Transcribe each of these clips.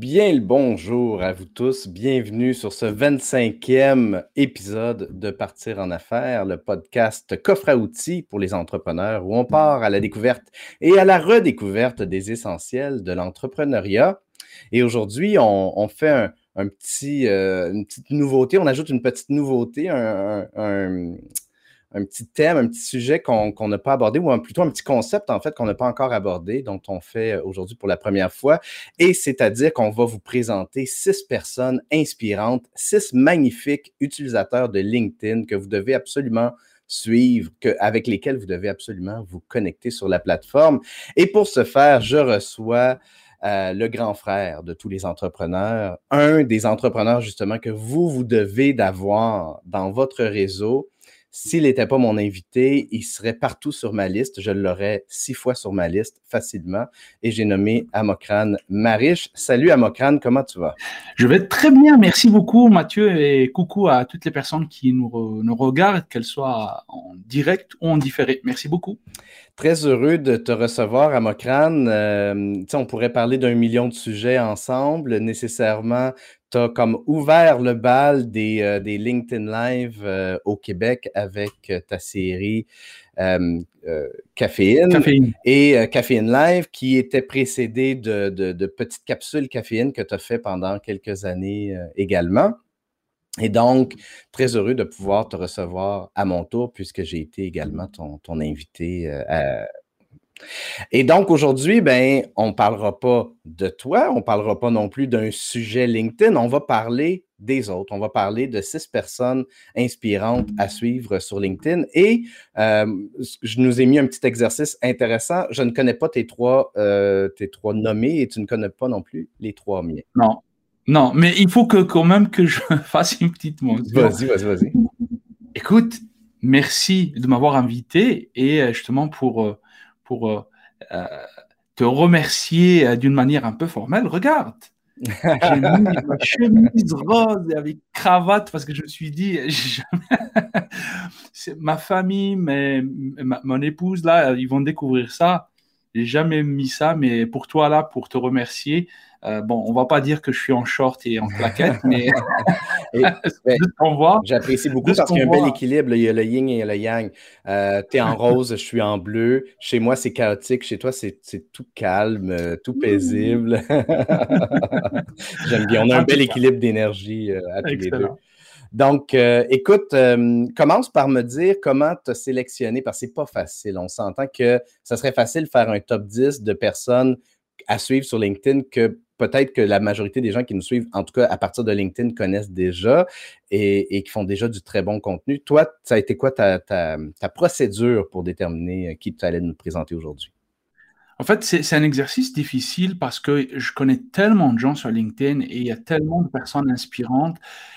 Bien le bonjour à vous tous. Bienvenue sur ce 25e épisode de Partir en affaires, le podcast coffre à outils pour les entrepreneurs où on part à la découverte et à la redécouverte des essentiels de l'entrepreneuriat. Et aujourd'hui, on, fait euh, une petite nouveauté. On ajoute une petite nouveauté, un petit thème, un petit sujet qu'on n'a pas abordé, ou plutôt un petit concept, en fait, qu'on n'a pas encore abordé, dont on fait euh, aujourd'hui pour la première fois. Et c'est-à-dire qu'on va vous présenter six personnes inspirantes, six magnifiques utilisateurs de LinkedIn que vous devez absolument suivre, avec lesquels vous devez absolument vous connecter sur la plateforme. Et pour ce faire, je reçois euh, le grand frère de tous les entrepreneurs, un des entrepreneurs justement que vous, vous devez d'avoir dans votre réseau s'il n'était pas mon invité, il serait partout sur ma liste. Je l'aurais six fois sur ma liste facilement. Et j'ai nommé Amokran Marish. Salut Amokran, comment tu vas? Je vais très bien. Merci beaucoup Mathieu et coucou à toutes les personnes qui nous, nous regardent, qu'elles soient en direct ou en différé. Merci beaucoup. Très heureux de te recevoir, Amokran. Euh, on pourrait parler d'un million de sujets ensemble. Nécessairement, tu as comme ouvert le bal des, euh, des LinkedIn Live euh, au Québec avec euh, ta série Caféine, et Caféine Live qui était précédée de, de, petites capsules caféine que tu as fait pendant quelques années également. Et donc, très heureux de pouvoir te recevoir à mon tour puisque j'ai été également ton, ton invité à, et donc aujourd'hui, ben, on ne parlera pas de toi, on ne parlera pas non plus d'un sujet LinkedIn, on va parler des autres. On va parler de six personnes inspirantes à suivre sur LinkedIn. Et euh, je nous ai mis un petit exercice intéressant. Je ne connais pas tes trois, euh, tes trois nommés et tu ne connais pas non plus les trois miens. Non, non, mais il faut que quand même que je fasse une petite mention. Vas-y, vas-y, vas-y. Écoute, merci de m'avoir invité et euh, justement pour pour euh, euh, te remercier euh, d'une manière un peu formelle, regarde, j'ai mis ma chemise rose avec cravate parce que je me suis dit, ma famille, mais mon épouse, là, ils vont découvrir ça. J'ai jamais mis ça, mais pour toi, là, pour te remercier, euh, bon, on va pas dire que je suis en short et en claquette, mais J'apprécie beaucoup parce qu'il y a un bel équilibre. Il y a le yin et le yang. Euh, tu es en rose, je suis en bleu. Chez moi, c'est chaotique. Chez toi, c'est tout calme, euh, tout paisible. J'aime bien. On a un bel équilibre d'énergie à tous les deux. Donc, écoute, commence par me dire comment tu as sélectionné, parce que c'est pas facile. On s'entend que ça serait facile de faire un top 10 de personnes à suivre sur LinkedIn que peut-être que la majorité des gens qui nous suivent, en tout cas à partir de LinkedIn, connaissent déjà et, qui font déjà du très bon contenu. Toi, ça a été quoi ta, procédure pour déterminer qui tu allais nous présenter aujourd'hui? En fait, c'est un exercice difficile parce que je connais tellement de gens sur LinkedIn et il y a tellement de personnes inspirantes.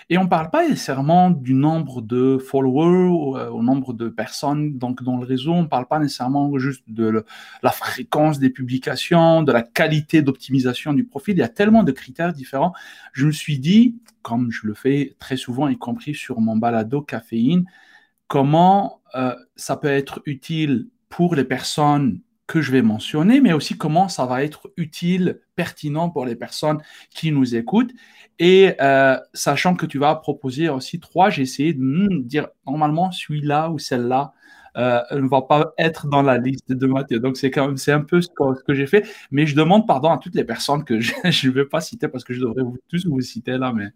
Et on ne parle pas nécessairement du nombre de followers ou euh, au nombre de personnes donc, dans le réseau. On ne parle pas nécessairement juste de la fréquence des publications, de la qualité d'optimisation du profil. Il y a tellement de critères différents. Je me suis dit, comme je le fais très souvent, y compris sur mon balado caféine, comment euh, ça peut être utile pour les personnes que je vais mentionner, mais aussi comment ça va être utile, pertinent pour les personnes qui nous écoutent. Et euh, sachant que tu vas proposer aussi trois, j'ai essayé de hmm, dire normalement celui-là ou celle-là euh, ne va pas être dans la liste de Mathieu. Donc, c'est quand même, c'est un peu ce que, j'ai fait. Mais je demande pardon à toutes les personnes que je ne vais pas citer parce que je devrais vous, tous vous citer là, mais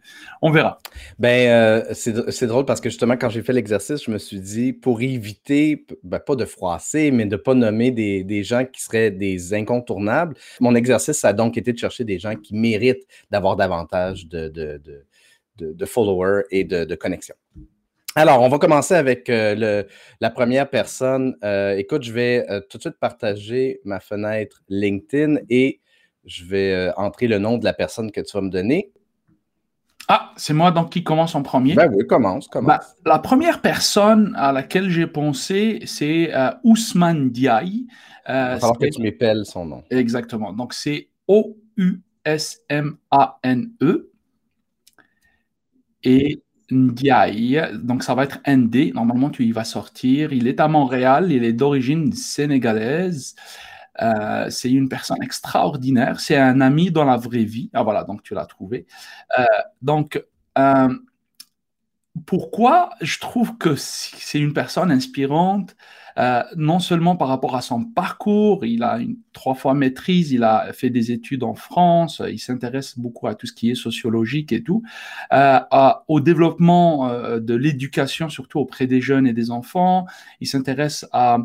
on verra. Ben, euh, c'est drôle parce que justement, quand j'ai fait l'exercice, je me suis dit, pour éviter, ben, pas de froisser, mais de ne pas nommer des, des, gens qui seraient des incontournables, mon exercice a donc été de chercher des gens qui méritent d'avoir davantage de, de, de, de followers et de, connexions. Alors, on va commencer avec euh, la première personne. Euh, écoute, je vais euh, tout de suite partager ma fenêtre LinkedIn et je vais entrer le nom de la personne que tu vas me donner. Ah, c'est moi donc qui commence en premier. Ben oui, commence, commence. Bah, la première personne à laquelle j'ai pensé, c'est Ousmane Diaye. Il va que tu m'épelles son nom. Exactement. Donc, c'est O-U-S-M-A-N-E. Et Ndiaye, donc ça va être ND. Normalement, tu y vas sortir. Il est à Montréal, il est d'origine sénégalaise. Euh, c'est une personne extraordinaire. C'est un ami dans la vraie vie. Ah voilà, donc tu l'as trouvé. Euh, donc, euh, pourquoi je trouve que c'est une personne inspirante euh, non seulement par rapport à son parcours, il a une trois fois maîtrise, il a fait des études en France, il s'intéresse beaucoup à tout ce qui est sociologique et tout, euh, au développement euh, de l'éducation, surtout auprès des jeunes et des enfants, il s'intéresse à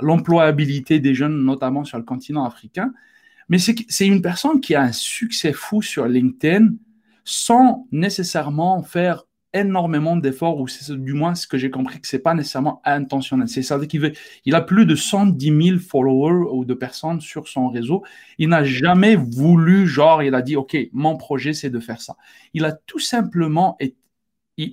l'employabilité des jeunes, notamment sur le continent africain. Mais c'est une personne qui a un succès fou sur LinkedIn sans nécessairement faire énormément d'efforts, ou c'est du moins ce que j'ai compris que c'est pas nécessairement intentionnel. C'est ça qu'il. Il a plus de 110 000 followers ou de personnes sur son réseau. Il n'a jamais voulu, genre, il a dit, OK, mon projet, c'est de faire ça. Il a tout simplement été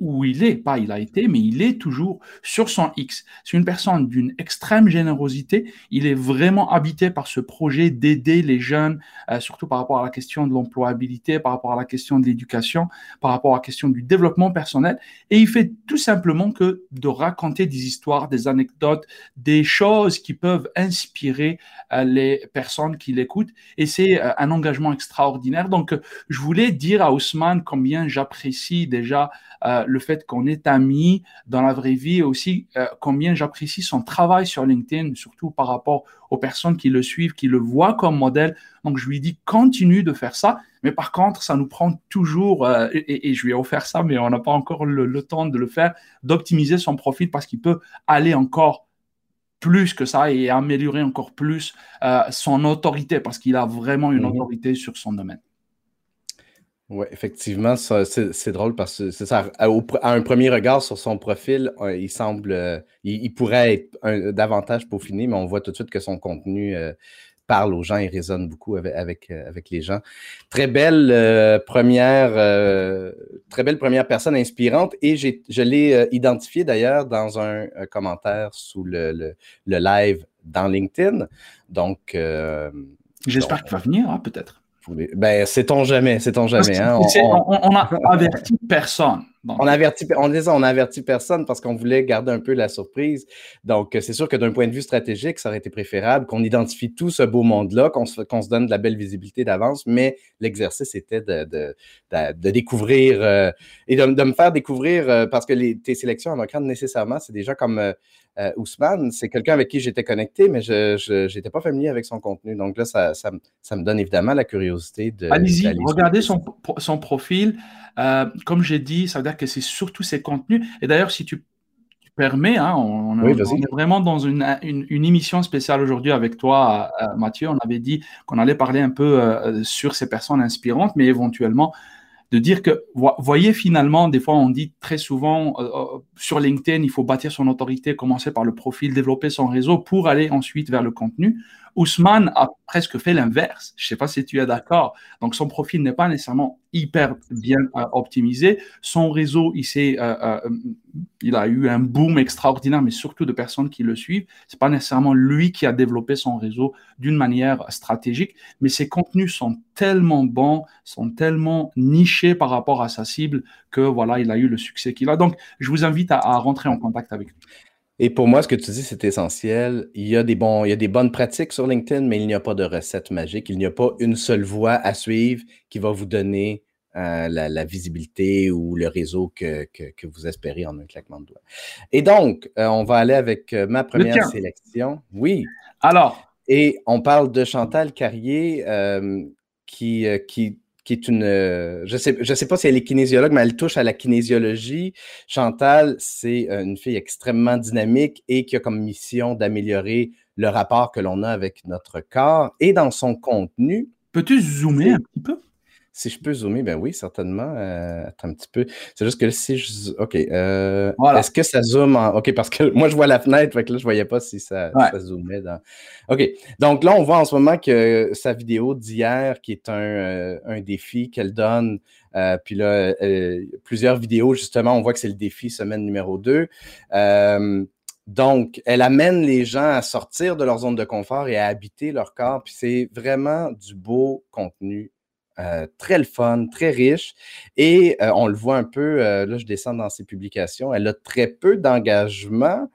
où il est, pas il a été, mais il est toujours sur son X. C'est une personne d'une extrême générosité. Il est vraiment habité par ce projet d'aider les jeunes, euh, surtout par rapport à la question de l'employabilité, par rapport à la question de l'éducation, par rapport à la question du développement personnel. Et il fait tout simplement que de raconter des histoires, des anecdotes, des choses qui peuvent inspirer euh, les personnes qui l'écoutent. Et c'est euh, un engagement extraordinaire. Donc, je voulais dire à Ousmane combien j'apprécie déjà euh, le fait qu'on est amis dans la vraie vie et aussi euh, combien j'apprécie son travail sur LinkedIn, surtout par rapport aux personnes qui le suivent, qui le voient comme modèle. Donc, je lui dis, continue de faire ça. Mais par contre, ça nous prend toujours, euh, et, je lui ai offert ça, mais on n'a pas encore le, temps de le faire, d'optimiser son profil parce qu'il peut aller encore plus que ça et améliorer encore plus son autorité parce qu'il a vraiment une mhm. autorité sur son domaine. Oui, effectivement, c'est drôle parce que c'est ça. À, un premier regard sur son profil, euh, il semble, euh, il, pourrait être davantage peaufiné, mais on voit tout de suite que son contenu euh, parle aux gens et résonne beaucoup avec, avec, les gens. Très belle première, très belle première personne inspirante et je l'ai identifié d'ailleurs dans un, commentaire sous le, live dans LinkedIn. Donc, j'espère qu'il va venir, hein, peut-être. Ben, sait-on jamais, sait-on jamais. Hein, on, n'a averti personne. On a averti, on, on a averti personne parce qu'on voulait garder un peu la surprise. Donc, c'est sûr que d'un point de vue stratégique, ça aurait été préférable qu'on identifie tout ce beau monde-là, qu'on se, se, donne de la belle visibilité d'avance, mais l'exercice était de, de, de, découvrir euh, et de, me faire découvrir, euh, parce que les, tes sélections en Ukraine, nécessairement, c'est des gens comme euh, euh, Ousmane, c'est quelqu'un avec qui j'étais connecté, mais je n'étais pas familier avec son contenu. Donc là, ça, ça, me donne évidemment la curiosité de. Allez-y, regardez son, son, profil. Euh, comme j'ai dit, ça veut dire que c'est surtout ses contenus. Et d'ailleurs, si tu, permets, hein, on, est vraiment dans une, une, émission spéciale aujourd'hui avec toi, euh, Mathieu. On avait dit qu'on allait parler un peu sur ces personnes inspirantes, mais éventuellement de dire que, voyez finalement, des fois on dit très souvent euh, euh, sur LinkedIn, il faut bâtir son autorité, commencer par le profil, développer son réseau pour aller ensuite vers le contenu. Ousmane a presque fait l'inverse. Je ne sais pas si tu es d'accord. Donc, son profil n'est pas nécessairement hyper bien euh, optimisé. Son réseau, il, euh, euh, il a eu un boom extraordinaire, mais surtout de personnes qui le suivent. Ce n'est pas nécessairement lui qui a développé son réseau d'une manière stratégique, mais ses contenus sont tellement bons, sont tellement nichés par rapport à sa cible que voilà, il a eu le succès qu'il a. Donc, je vous invite à, à rentrer en contact avec lui. Et pour moi, ce que tu dis, c'est essentiel. Il y, a des bons, il y a des bonnes pratiques sur LinkedIn, mais il n'y a pas de recette magique. Il n'y a pas une seule voie à suivre qui va vous donner euh, la, visibilité ou le réseau que, que, vous espérez en un claquement de doigts. Et donc, euh, on va aller avec euh, ma première sélection. Oui. Alors. Et on parle de Chantal Carrier qui, qui qui est une. Euh, je ne sais, je sais pas si elle est kinésiologue, mais elle touche à la kinésiologie. Chantal, c'est euh, une fille extrêmement dynamique et qui a comme mission d'améliorer le rapport que l'on a avec notre corps. Et dans son contenu. Peux-tu zoomer un petit peu? Si je peux zoomer, ben oui, certainement. Euh, attends un petit peu. C'est juste que si je. OK. Euh, est-ce que ça zoome en. OK, parce que moi, je vois la fenêtre, fait que là, je ne voyais pas si ça, zoomait dans. OK. Donc là, on voit en ce moment que sa vidéo d'hier, qui est un, euh, un défi qu'elle donne, puis là, plusieurs vidéos, justement, on voit que c'est le défi semaine numéro 2. Donc, elle amène les gens à sortir de leur zone de confort et à habiter leur corps. Puis c'est vraiment du beau contenu euh, très le fun, très riche. Et euh, on le voit un peu, euh, là, je descends dans ses publications, elle a très peu d'engagement.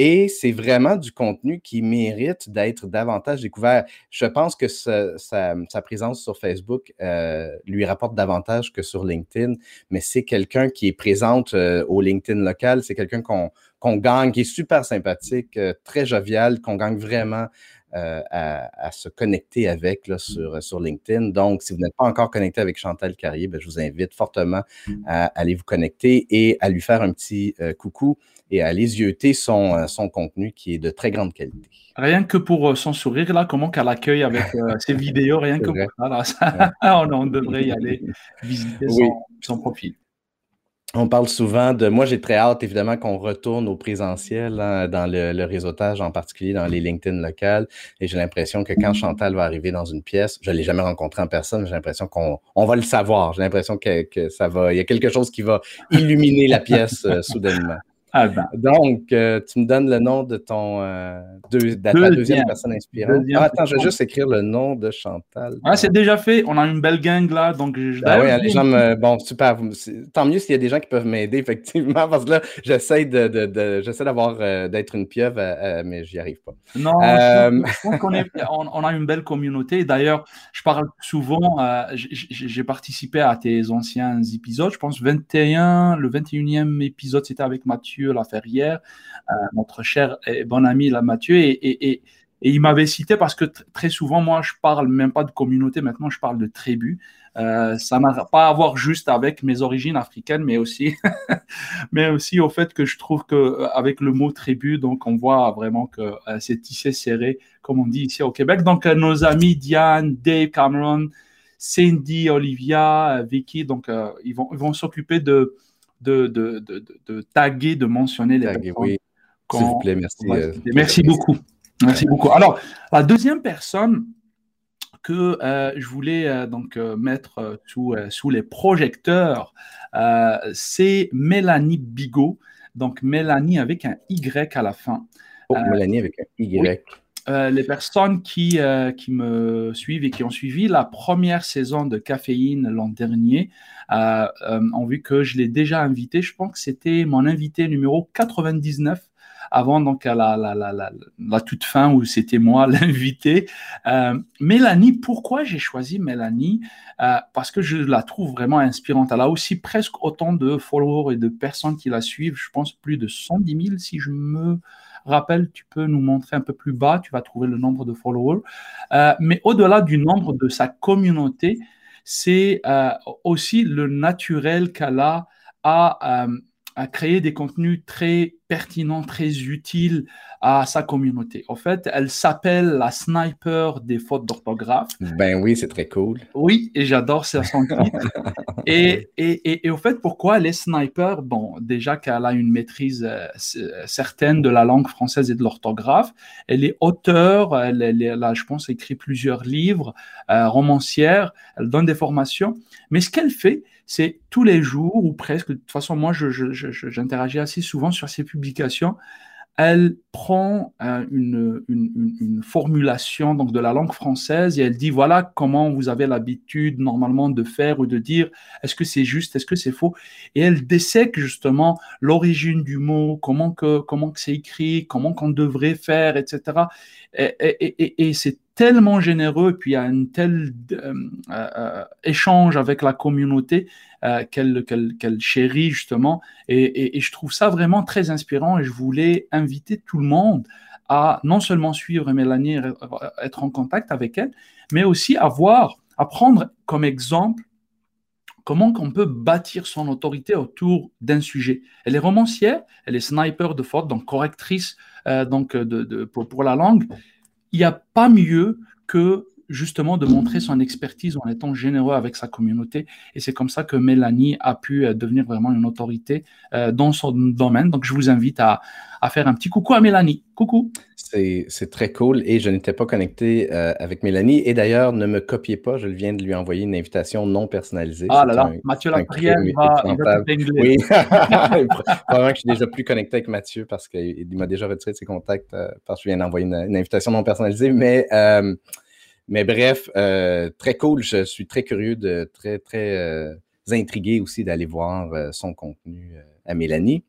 Et c'est vraiment du contenu qui mérite d'être davantage découvert. Je pense que sa, présence sur Facebook lui rapporte davantage que sur LinkedIn, mais c'est quelqu'un qui est présente au LinkedIn local. C'est quelqu'un qu'on gagne, qui est super sympathique, très jovial, qu'on gagne vraiment euh, à, se connecter avec là, sur, sur LinkedIn. Donc, si vous n'êtes pas encore connecté avec Chantal Carrier, ben, je vous invite fortement à aller vous connecter et à lui faire un petit euh, coucou et à aller yeuter son, euh, son contenu qui est de très grande qualité. Rien que pour son sourire, là, comment qu'elle accueille avec ses vidéos, rien que pour ça, on, devrait y aller visiter son profil. On parle souvent de. Moi, j'ai très hâte, évidemment, qu'on retourne au présentiel hein, dans le, réseautage, en particulier dans les LinkedIn locales. Et j'ai l'impression que quand Chantal va arriver dans une pièce, je ne l'ai jamais rencontré en personne, j'ai l'impression qu'on on va le savoir. J'ai l'impression que, que, ça va. Il y a quelque chose qui va illuminer la pièce euh, soudainement. Ah ben. Donc, euh, tu me donnes le nom de ton euh, de, ta deuxième personne inspirante. Ah, attends, je vais juste écrire le nom de Chantal. Ah, c'est déjà fait. On a une belle gang là. Donc, ah oui, les gens me... Bon, super. Tant mieux s'il y a des gens qui peuvent m'aider, effectivement, parce que là, j'essaie de, de, j'essaie d'avoir euh, d'être une pieuvre, mais j'y arrive pas. Non, je pense qu'on on, a une belle communauté. D'ailleurs, je parle souvent, j'ai participé à tes anciens épisodes. Je pense 21, le 21e épisode, c'était avec Mathieu la Ferrière, euh, notre cher et bon ami là, Mathieu, et, il m'avait cité parce que très souvent, moi, je parle même pas de communauté, maintenant, je parle de tribu. Euh, ça n'a pas à voir juste avec mes origines africaines, mais aussi, mais aussi au fait que je trouve que euh, avec le mot tribu, donc on voit vraiment que c'est tissé serré, comme on dit ici au Québec. Donc nos amis Diane, Dave, Cameron, Cindy, Olivia, Vicky, donc ils vont, ils vont s'occuper de de, de, de, de, taguer, de mentionner les personnes. Oui. S'il vous plaît, merci. Euh, merci beaucoup. Merci beaucoup. Alors, la deuxième personne que euh, je voulais euh, donc mettre sous, sous les projecteurs, c'est Mélanie Bigot. Donc, Mélanie avec un Y à la fin. Oh, Mélanie avec un Y. Euh, les personnes qui, euh, qui me suivent et qui ont suivi la première saison de Caféine l'an dernier euh, ont vu que je l'ai déjà invité. Je pense que c'était mon invité numéro 99 avant donc à la, la, toute fin où c'était moi l'invité. Mélanie, pourquoi j'ai choisi Mélanie? Parce que je la trouve vraiment inspirante. Elle a aussi presque autant de followers et de personnes qui la suivent. Je pense plus de 110 000 si je me rappelle, tu peux nous montrer un peu plus bas, tu vas trouver le nombre de followers. Euh, mais au-delà du nombre de sa communauté, c'est euh, aussi le naturel qu'elle a à, euh, créer des contenus très pertinents, très utiles à sa communauté. En fait, elle s'appelle la sniper des fautes d'orthographe. Ben oui, c'est très cool. Oui, et j'adore son titre. et, et, et, au fait, pourquoi elle est sniper? Bon, déjà qu'elle a une maîtrise euh, certaine de la langue française et de l'orthographe. Elle est auteure, elle, elle, a, je pense, écrit plusieurs livres, euh, romancière, elle donne des formations. Mais ce qu'elle fait, c'est tous les jours ou presque, de toute façon, moi, j'interagis assez souvent sur ses publications, elle prend euh, une, formulation donc de la langue française et elle dit voilà comment vous avez l'habitude normalement de faire ou de dire. Est-ce que c'est juste? Est-ce que c'est faux? Et elle dessèque justement l'origine du mot comment que comment que c'est écrit comment qu'on devrait faire etc et, et, et c'est tellement généreux, puis a un tel euh, euh, échange avec la communauté euh, qu'elle chérit justement. Et, je trouve ça vraiment très inspirant et je voulais inviter tout le monde à non seulement suivre Mélanie, être en contact avec elle, mais aussi à voir, à prendre comme exemple comment on peut bâtir son autorité autour d'un sujet. Elle est romancière, elle est sniper de faute, donc correctrice donc de, pour, la langue il n'y a pas mieux que justement de montrer son expertise en étant généreux avec sa communauté. Et c'est comme ça que Mélanie a pu euh, devenir vraiment une autorité euh, dans son domaine. Donc, je vous invite à, faire un petit coucou à Mélanie. Coucou. C'est très cool et je n'étais pas connecté euh, avec Mélanie. Et d'ailleurs, ne me copiez pas, je viens de lui envoyer une invitation non personnalisée. Ah là là, Mathieu Laprière va, va Oui, probablement que je suis déjà plus connecté avec Mathieu parce qu'il m'a déjà retiré de ses contacts parce que je viens d'envoyer une, invitation non personnalisée. Mais mais bref, euh, très cool. Je suis très curieux, de très, très euh, intrigué aussi d'aller voir euh, son contenu à Mélanie.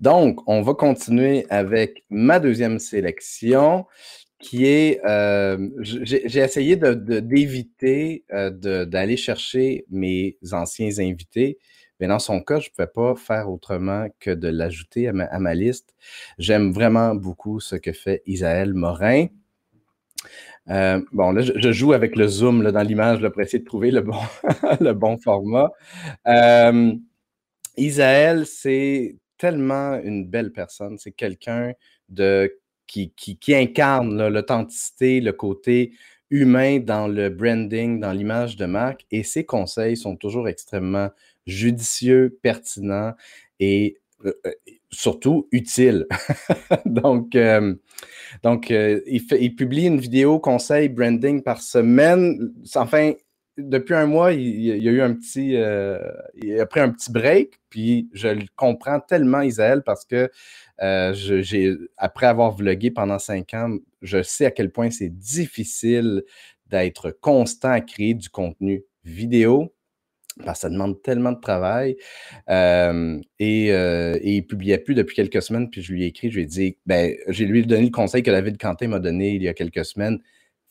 Donc, on va continuer avec ma deuxième sélection qui est, euh, j'ai essayé d'éviter de, d'aller chercher mes anciens invités, mais dans son cas, je ne pouvais pas faire autrement que de l'ajouter à ma, liste. J'aime vraiment beaucoup ce que fait Isaël Morin. Euh, bon, là, je, joue avec le zoom dans l'image pour essayer de trouver le bon, le bon format. Euh, Isaël, c'est tellement une belle personne. C'est quelqu'un de qui, incarne l'authenticité, le côté humain dans le branding, dans l'image de marque. Et ses conseils sont toujours extrêmement judicieux, pertinents et euh, surtout utiles. donc, euh, il, publie une vidéo conseil branding par semaine. Enfin, depuis un mois, il, y a eu un petit. Euh, pris un petit break, puis je le comprends tellement, Isaël, parce que euh, après avoir vlogué pendant cinq ans, je sais à quel point c'est difficile d'être constant à créer du contenu vidéo parce que ça demande tellement de travail. Euh, et, il publiait plus depuis quelques semaines, puis je lui ai écrit, je lui ai dit, ben, j'ai lui donné le conseil que David Quentin m'a donné il y a quelques semaines.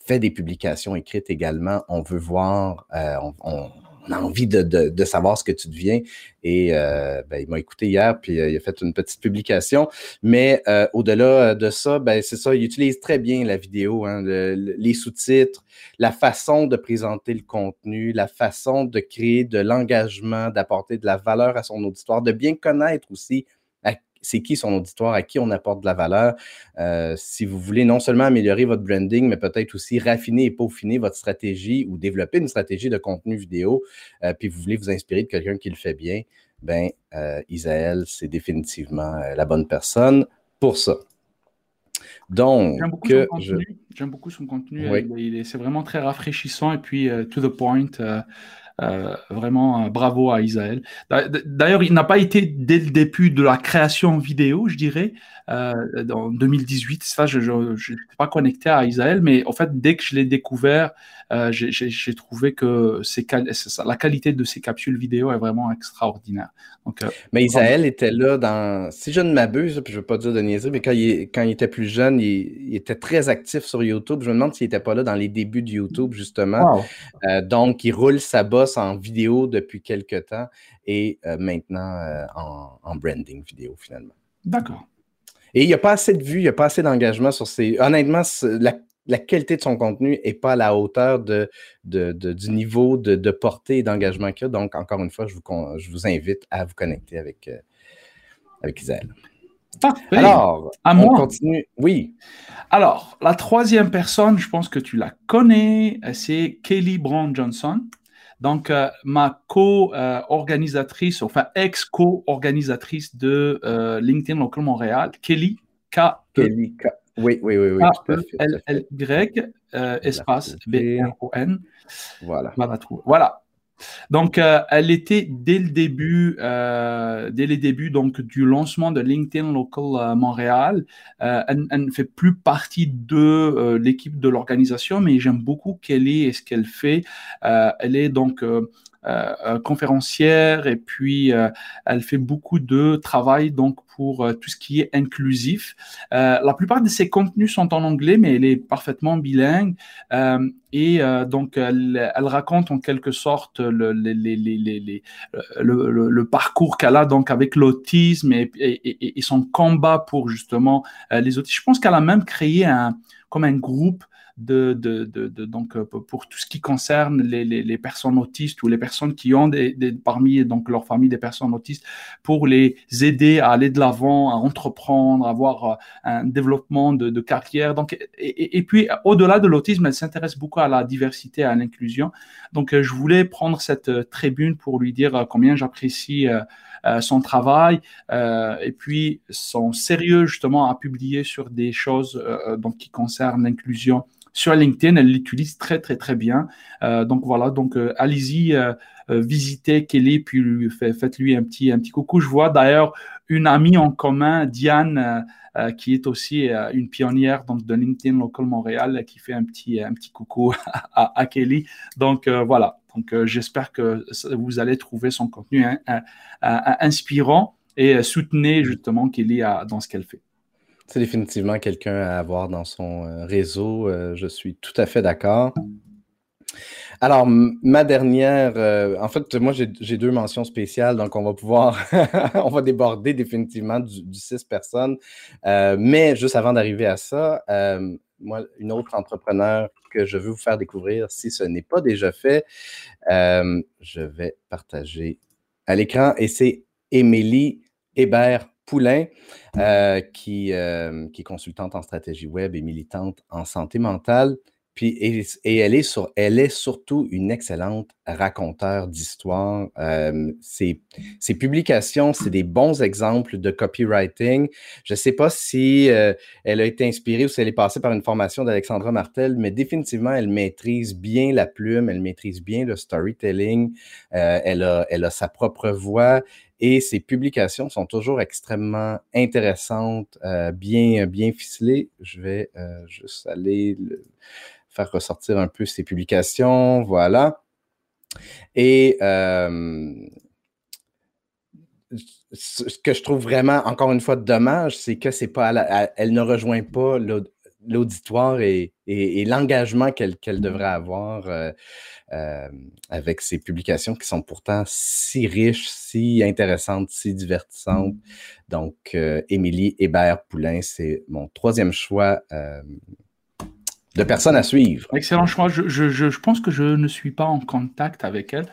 Fais des publications écrites également. On veut voir, euh, on, a envie de, savoir ce que tu deviens. Et euh, ben, il m'a écouté hier, puis euh, il a fait une petite publication. Mais au-delà de ça, ben, c'est ça, il utilise très bien la vidéo, hein, les sous-titres, la façon de présenter le contenu, la façon de créer de l'engagement, d'apporter de la valeur à son auditoire, de bien connaître aussi c'est qui son auditoire, à qui on apporte de la valeur. Euh, si vous voulez non seulement améliorer votre branding, mais peut-être aussi raffiner et peaufiner votre stratégie ou développer une stratégie de contenu vidéo, euh, puis vous voulez vous inspirer de quelqu'un qui le fait bien, ben euh, Isaël, c'est définitivement la bonne personne pour ça. Donc, j'aime beaucoup son contenu. c'est vraiment très rafraîchissant et puis to the point. Euh, vraiment, euh, bravo à Isaël. D'ailleurs, il n'a pas été dès le début de la création vidéo, je dirais, euh, en 2018. Ça, je ne suis pas connecté à Isaël, mais en fait, dès que je l'ai découvert, euh, j'ai trouvé que la qualité de ces capsules vidéo est vraiment extraordinaire. Donc, mais Isaël était là dans, si je ne m'abuse, puis je ne veux pas dire de niaiser, mais quand il, quand il était plus jeune, il, était très actif sur YouTube. Je me demande s'il n'était pas là dans les débuts de YouTube, justement. donc, il roule sa bosse en vidéo depuis quelques temps et euh, maintenant euh, en, branding vidéo finalement. D'accord. Et il n'y a pas assez de vues, il n'y a pas assez d'engagement sur ces. Honnêtement, la, qualité de son contenu n'est pas à la hauteur de, du niveau de, portée et d'engagement qu'il y a. Donc, encore une fois, je vous, je vous invite à vous connecter avec, euh, avec. Alors, à on continue. Oui. Alors, la troisième personne, je pense que tu la connais, c'est Kelly Brown Johnson. Donc, euh, ma co-organisatrice, enfin ex-co-organisatrice de euh, LinkedIn Local Montréal, Kelly K. -E Kelly K. Oui, oui, oui, oui. K-E-L-L-Y, euh, espace B-R-O-N. Voilà. Voilà. Donc, euh, elle était dès le début, euh, dès les débuts donc du lancement de LinkedIn Local euh, Montréal. elle, ne fait plus partie de l'équipe de l'organisation, mais j'aime beaucoup Kelly et ce qu'elle fait. elle est donc euh, euh, conférencière et puis euh, elle fait beaucoup de travail donc pour tout ce qui est inclusif. la plupart de ses contenus sont en anglais, mais elle est parfaitement bilingue et donc elle, raconte en quelque sorte le, le, parcours qu'elle a donc avec l'autisme et, et, son combat pour justement les autistes. Je pense qu'elle a même créé un comme un groupe de, de, de, donc euh, pour tout ce qui concerne les, les, personnes autistes ou les personnes qui ont des, parmi donc leur famille des personnes autistes pour les aider à aller de l'avant, à entreprendre, à avoir euh, un développement de, carrière. Donc et, et puis au-delà de l'autisme, elle s'intéresse beaucoup à la diversité, à l'inclusion. Donc euh, je voulais prendre cette tribune pour lui dire combien j'apprécie son travail et puis son sérieux justement à publier sur des choses donc qui concernent l'inclusion sur LinkedIn, elle l'utilise très, très, très bien. Euh, donc voilà, donc euh, allez-y, euh, visitez Kelly, puis lui, faites-lui un petit, un petit coucou. Je vois d'ailleurs une amie en commun, Diane, qui est aussi une pionnière donc, de LinkedIn Local Montréal, qui fait un petit, un petit coucou à, Kelly. Donc voilà, donc j'espère que vous allez trouver son contenu hein, inspirant. et soutenez justement Kelly dans ce qu'elle fait. C'est définitivement quelqu'un à avoir dans son réseau. je suis tout à fait d'accord. Alors, ma dernière, euh, en fait, moi, j'ai deux mentions spéciales, donc on va pouvoir, on va déborder définitivement du, six personnes. Euh, mais juste avant d'arriver à ça, euh, moi, une autre entrepreneur que je veux vous faire découvrir, si ce n'est pas déjà fait, je vais partager à l'écran et c'est Émilie Hébert-Poulain, qui, qui est consultante en stratégie web et militante en santé mentale et, elle, est sur, elle est surtout une excellente raconteur d'histoires. ses, publications, c'est des bons exemples de copywriting. Je ne sais pas si euh, elle a été inspirée ou si elle est passée par une formation d'Alexandra Martel, mais définitivement, elle maîtrise bien la plume, elle maîtrise bien le storytelling, euh, elle, a, elle a sa propre voix et ses publications sont toujours extrêmement intéressantes, euh, bien, bien ficelées. Je vais juste aller... Le faire ressortir un peu ses publications. Voilà. Et euh, ce que je trouve vraiment, encore une fois, dommage, c'est que c'est pas, elle, ne rejoint pas l'auditoire et, l'engagement qu'elle devrait avoir euh, euh, avec ses publications qui sont pourtant si riches, si intéressantes, si divertissantes. Donc, Émilie Hébert-Poulain, c'est mon troisième choix de personnes à suivre. Excellent choix. Je, je, je, pense que je ne suis pas en contact avec elle,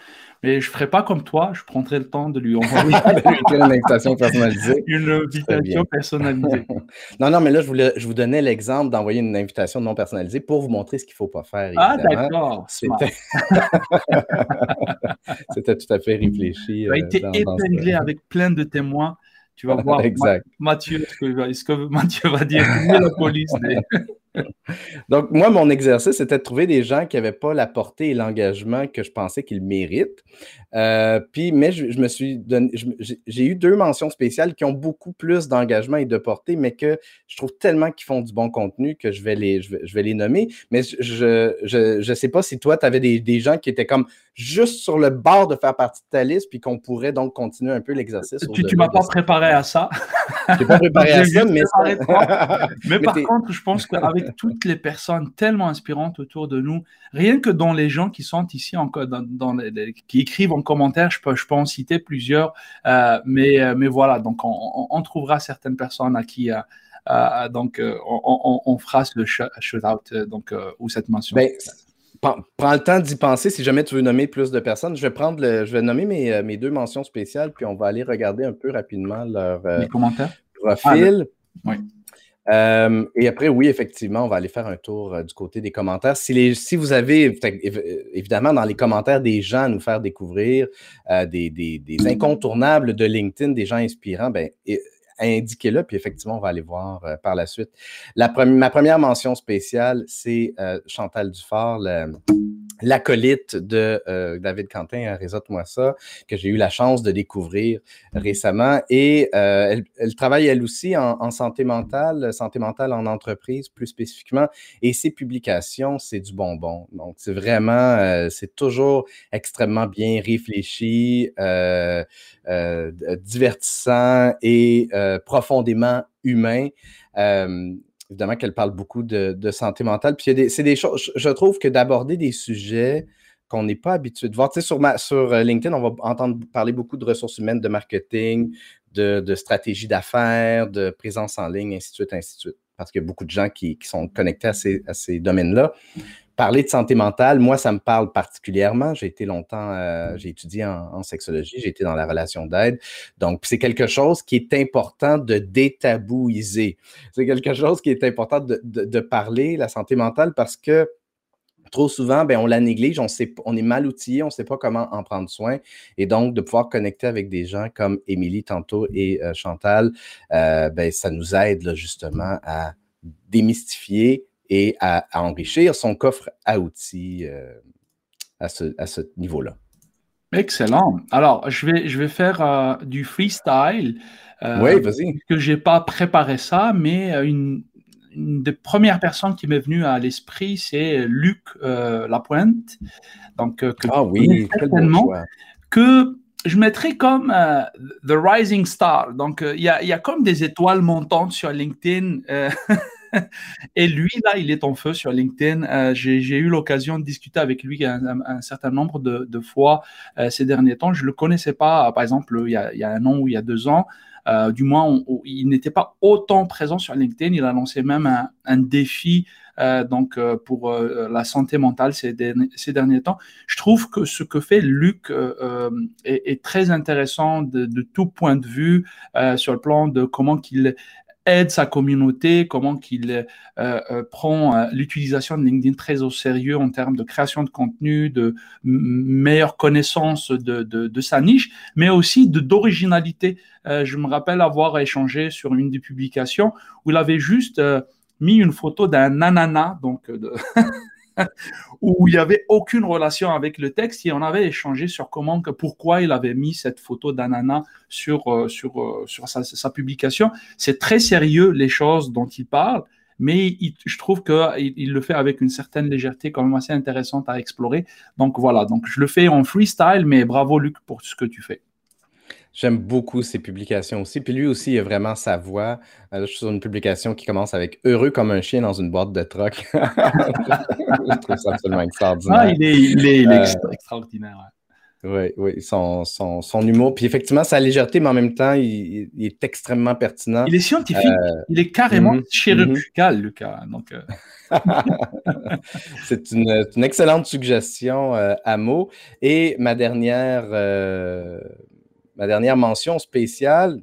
mais je ne ferai pas comme toi. Je prendrai le temps de lui envoyer une invitation personnalisée. Une invitation personnalisée. non, non, mais là, je, voulais, je vous donnais l'exemple d'envoyer une invitation non personnalisée pour vous montrer ce qu'il ne faut pas faire. Ah, d'accord. C'était... tout à fait réfléchi. Tu as été épinglé avec plein de témoins. Tu vas voir exact. Mathieu, est-ce que, Mathieu va dire la police Donc, moi, mon exercice, c'était de trouver des gens qui n'avaient pas la portée et l'engagement que je pensais qu'ils méritent. Euh, puis, mais je, me suis donné, j'ai eu deux mentions spéciales qui ont beaucoup plus d'engagement et de portée, mais que je trouve tellement qu'ils font du bon contenu que je vais les, je vais, les nommer. Mais je ne sais pas si toi, tu avais des, des, gens qui étaient comme juste sur le bord de faire partie de ta liste, puis qu'on pourrait donc continuer un peu l'exercice. Tu ne m'as pas préparé à ça. Je pas préparé à ça, mais. mais par contre, je pense qu'avec toutes les personnes tellement inspirantes autour de nous, rien que dans les gens qui sont ici, encore dans, dans qui écrivent en commentaire, je peux, je peux en citer plusieurs, euh, mais, euh, mais voilà, donc on, trouvera certaines personnes à qui. Euh, donc, on, on, fera ce shout-out donc, ou cette mention. Ben, prends le temps d'y penser si jamais tu veux nommer plus de personnes. Je vais prendre je vais nommer mes, mes, deux mentions spéciales, puis on va aller regarder un peu rapidement leur commentaires. profil. Ah, oui. Euh, et après, oui, effectivement, on va aller faire un tour euh, du côté des commentaires. Si, vous avez, évidemment, dans les commentaires des gens à nous faire découvrir euh, des, incontournables de LinkedIn, des gens inspirants, ben, indiquez-le, puis effectivement, on va aller voir par la suite. La ma première mention spéciale, c'est Chantal Dufort, l'acolyte de euh, David Quentin à Réseau-moi ça, que j'ai eu la chance de découvrir récemment. Et euh, elle, travaille elle aussi en, santé mentale, santé mentale en entreprise plus spécifiquement. Et ses publications, c'est du bonbon. Donc, c'est vraiment, euh, c'est toujours extrêmement bien réfléchi, divertissant et profondément humain évidemment qu'elle parle beaucoup de, santé mentale. Puis c'est des choses, je trouve que d'aborder des sujets qu'on n'est pas habitué de voir. Tu sais, sur, sur euh, LinkedIn, on va entendre parler beaucoup de ressources humaines, de marketing, de, de stratégie d'affaires, de présence en ligne, ainsi de suite, ainsi de suite. Parce qu'il y a beaucoup de gens qui, qui sont connectés à ces, à ces domaines-là parler de santé mentale, moi, ça me parle particulièrement. J'ai été longtemps, euh, j'ai étudié en, sexologie, j'ai été dans la relation d'aide. Donc, c'est quelque chose qui est important de détabouiser. C'est quelque chose qui est important de, de, parler, la santé mentale, parce que trop souvent, ben, on la néglige, on, sait, on est mal outillé, on ne sait pas comment en prendre soin. Et donc, de pouvoir connecter avec des gens comme Émilie tantôt et euh, Chantal, euh, ben, ça nous aide justement à démystifier et à, enrichir son coffre à outils euh, à ce, niveau-là. Excellent. Alors, je vais, je vais faire euh, du freestyle. Euh, oui, vas-y. Que je n'ai pas préparé ça, mais une, des premières personnes qui m'est venue à l'esprit, c'est Luc Lapointe. Donc, que ah oui, certainement, que je mettrais comme The Rising Star. Donc, il y, a, y, a, comme des étoiles montantes sur LinkedIn. Et lui, là, il est en feu sur LinkedIn. J'ai eu l'occasion de discuter avec lui un, certain nombre de, fois ces derniers temps. Je ne le connaissais pas, par exemple, il y, a, un an ou il y a deux ans. Euh, du moins, il n'était pas autant présent sur LinkedIn. Il a lancé même un, défi euh, donc euh, pour la santé mentale ces, derniers, temps. Je trouve que ce que fait Luc est, très intéressant de, de, tout point de vue sur le plan de comment qu'il aide sa communauté, comment qu'il euh, euh, prend euh, l'utilisation de LinkedIn très au sérieux en termes de création de contenu, de meilleure connaissance de, de, sa niche, mais aussi d'originalité. je me rappelle avoir échangé sur une des publications où il avait juste mis une photo d'un ananas, donc de où il n'y avait aucune relation avec le texte et on avait échangé sur comment, pourquoi il avait mis cette photo d'ananas sur, euh, sur, euh, sur sa, publication. C'est très sérieux les choses dont il parle, mais je trouve qu'il il le fait avec une certaine légèreté quand même assez intéressante à explorer. Donc voilà, donc je le fais en freestyle, mais bravo Luc pour ce que tu fais. J'aime beaucoup ses publications aussi. Puis lui aussi, il a vraiment sa voix. Euh, je suis sur une publication qui commence avec Heureux comme un chien dans une boîte de troc. je trouve ça absolument extraordinaire. Ah, il est, il est, euh, extraordinaire. Oui, oui, son, son, son, humour. Puis effectivement, sa légèreté, mais en même temps, il, est extrêmement pertinent. Il est scientifique. Euh, il est carrément mhm, chirurgical, mhm. Lucas. Donc, C'est une, une, excellente suggestion, Amo. Et ma dernière ma dernière mention spéciale,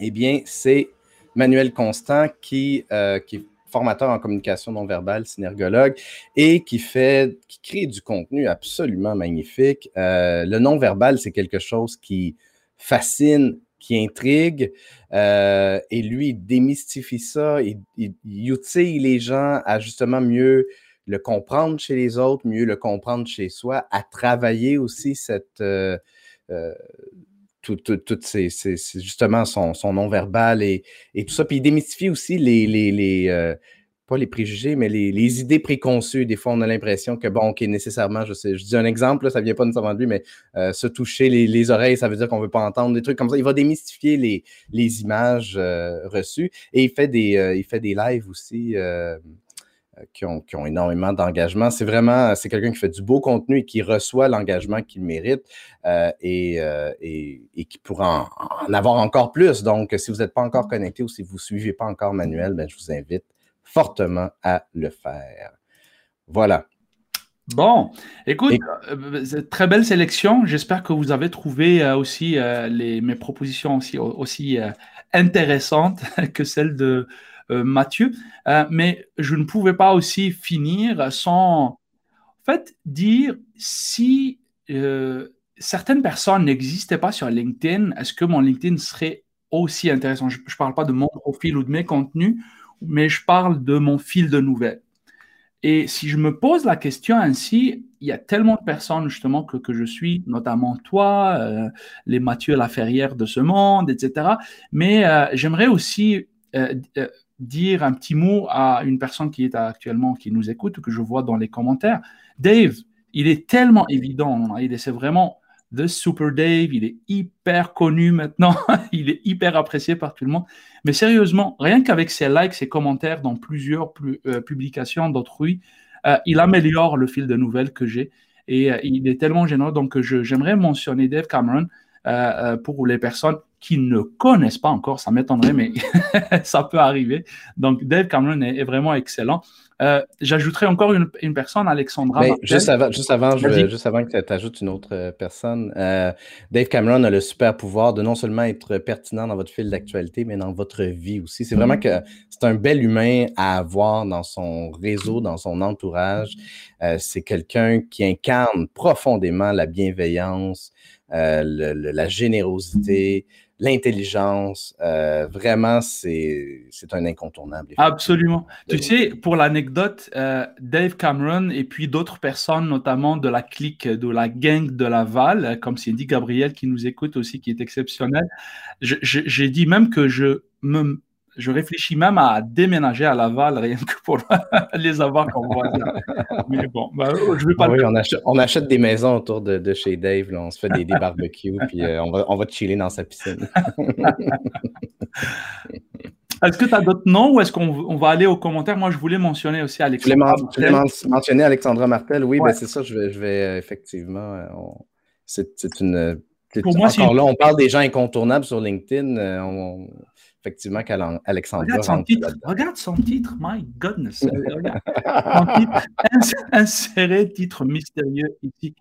eh bien, c'est Manuel Constant qui, euh, qui est formateur en communication non verbale, synergologue, et qui fait, qui crée du contenu absolument magnifique. Euh, le non verbal, c'est quelque chose qui fascine, qui intrigue, euh, et lui, il démystifie ça, il, il, utile les gens à justement mieux le comprendre chez les autres, mieux le comprendre chez soi, à travailler aussi cette, tout, c'est justement son, son non-verbal et, tout ça. Puis il démystifie aussi les, les, euh, pas les préjugés, mais les, idées préconçues. Des fois, on a l'impression que, bon, OK, nécessairement, je sais, je dis un exemple, ça vient pas nécessairement de lui, mais euh, se toucher les, oreilles, ça veut dire qu'on veut pas entendre des trucs comme ça. Il va démystifier les, les images euh, reçues et il fait des, il fait des lives aussi euh, qui ont, énormément d'engagement. C'est vraiment, c'est quelqu'un qui fait du beau contenu et qui reçoit l'engagement qu'il mérite euh, euh, et, qui pourra en, avoir encore plus. Donc, si vous n'êtes pas encore connecté ou si vous ne suivez pas encore Manuel, ben, je vous invite fortement à le faire. Voilà. Bon, écoute, très belle sélection. J'espère que vous avez trouvé aussi les, mes propositions aussi, aussi intéressantes que celles de, euh, Mathieu. Euh, mais je ne pouvais pas aussi finir sans, en fait, dire si euh, certaines personnes n'existaient pas sur LinkedIn, est-ce que mon LinkedIn serait aussi intéressant? Je ne parle pas de mon profil ou de mes contenus, mais je parle de mon fil de nouvelles. Et si je me pose la question ainsi, il y a tellement de personnes justement que, que je suis, notamment toi, les Mathieu Laferrière de ce monde, etc. Mais j'aimerais aussi dire un petit mot à une personne qui est actuellement, qui nous écoute, que je vois dans les commentaires. Dave, il est tellement évident, hein, il c'est vraiment The Super Dave, il est hyper connu maintenant, il est hyper apprécié par tout le monde. Mais sérieusement, rien qu'avec ses likes, ses commentaires dans plusieurs euh, publications d'autrui, euh, il améliore le fil de nouvelles que j'ai et euh, il est tellement généreux. Donc, j'aimerais mentionner Dave Cameron pour les personnes qui ne connaissent pas encore, ça m'étonnerait, mais ça peut arriver. Donc, Dave Cameron est, vraiment excellent. Euh, j'ajouterai encore une, personne, Alexandra. juste, avant, juste, avant, juste avant que tu ajoutes une autre euh, personne, euh, Dave Cameron a le super pouvoir de non seulement être pertinent dans votre fil d'actualité, mais dans votre vie aussi. C'est vraiment que c'est un bel humain à avoir dans son réseau, dans son entourage. c'est quelqu'un qui incarne profondément la bienveillance, la générosité l'intelligence. Euh, vraiment, c'est un incontournable. Absolument. Tu sais, pour l'anecdote, euh, Dave Cameron et puis d'autres personnes, notamment de la clique de la gang de Laval, comme dit Gabriel qui nous écoute aussi, qui est exceptionnel, j'ai dit même que je me je réfléchis même à déménager à Laval rien que pour les avoir comme voisins. Mais bon, bah, je vais pas. Oui, on achète, on achète, des maisons autour de, chez Dave. on se fait des, barbecues, puis euh, on, va, on va chiller dans sa piscine. Est-ce que tu as d'autres noms ou est-ce qu'on va aller aux commentaires? Moi, je voulais mentionner aussi Alexandra Martel. voulais mentionner Alexandra Martel? Oui, ben, c'est ça, je vais, je vais euh, effectivement. C'est une. Pour moi, encore là, on parle des gens incontournables sur LinkedIn. On, effectivement qu'Alexandra. Regarde son titre. Regarde son titre. My goodness. insérer titre mystérieux ici.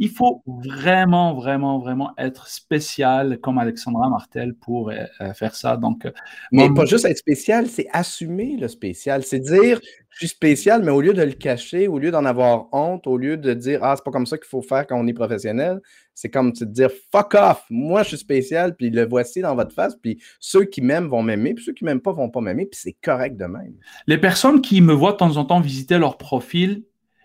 Il faut vraiment, vraiment, vraiment être spécial comme Alexandra Martel pour euh, euh, faire ça. Donc, euh, mais pas juste être spécial, c'est assumer le spécial. C'est dire, je suis spécial, mais au lieu de le cacher, au lieu d'en avoir honte, au lieu de dire, ah, c'est pas comme ça qu'il faut faire quand on est professionnel, c'est comme de dire, fuck off, moi je suis spécial, puis le voici dans votre face, puis ceux qui m'aiment vont m'aimer, puis ceux qui m'aiment pas vont pas m'aimer, puis c'est correct de même. Les personnes qui me voient de temps en temps visiter leur profil,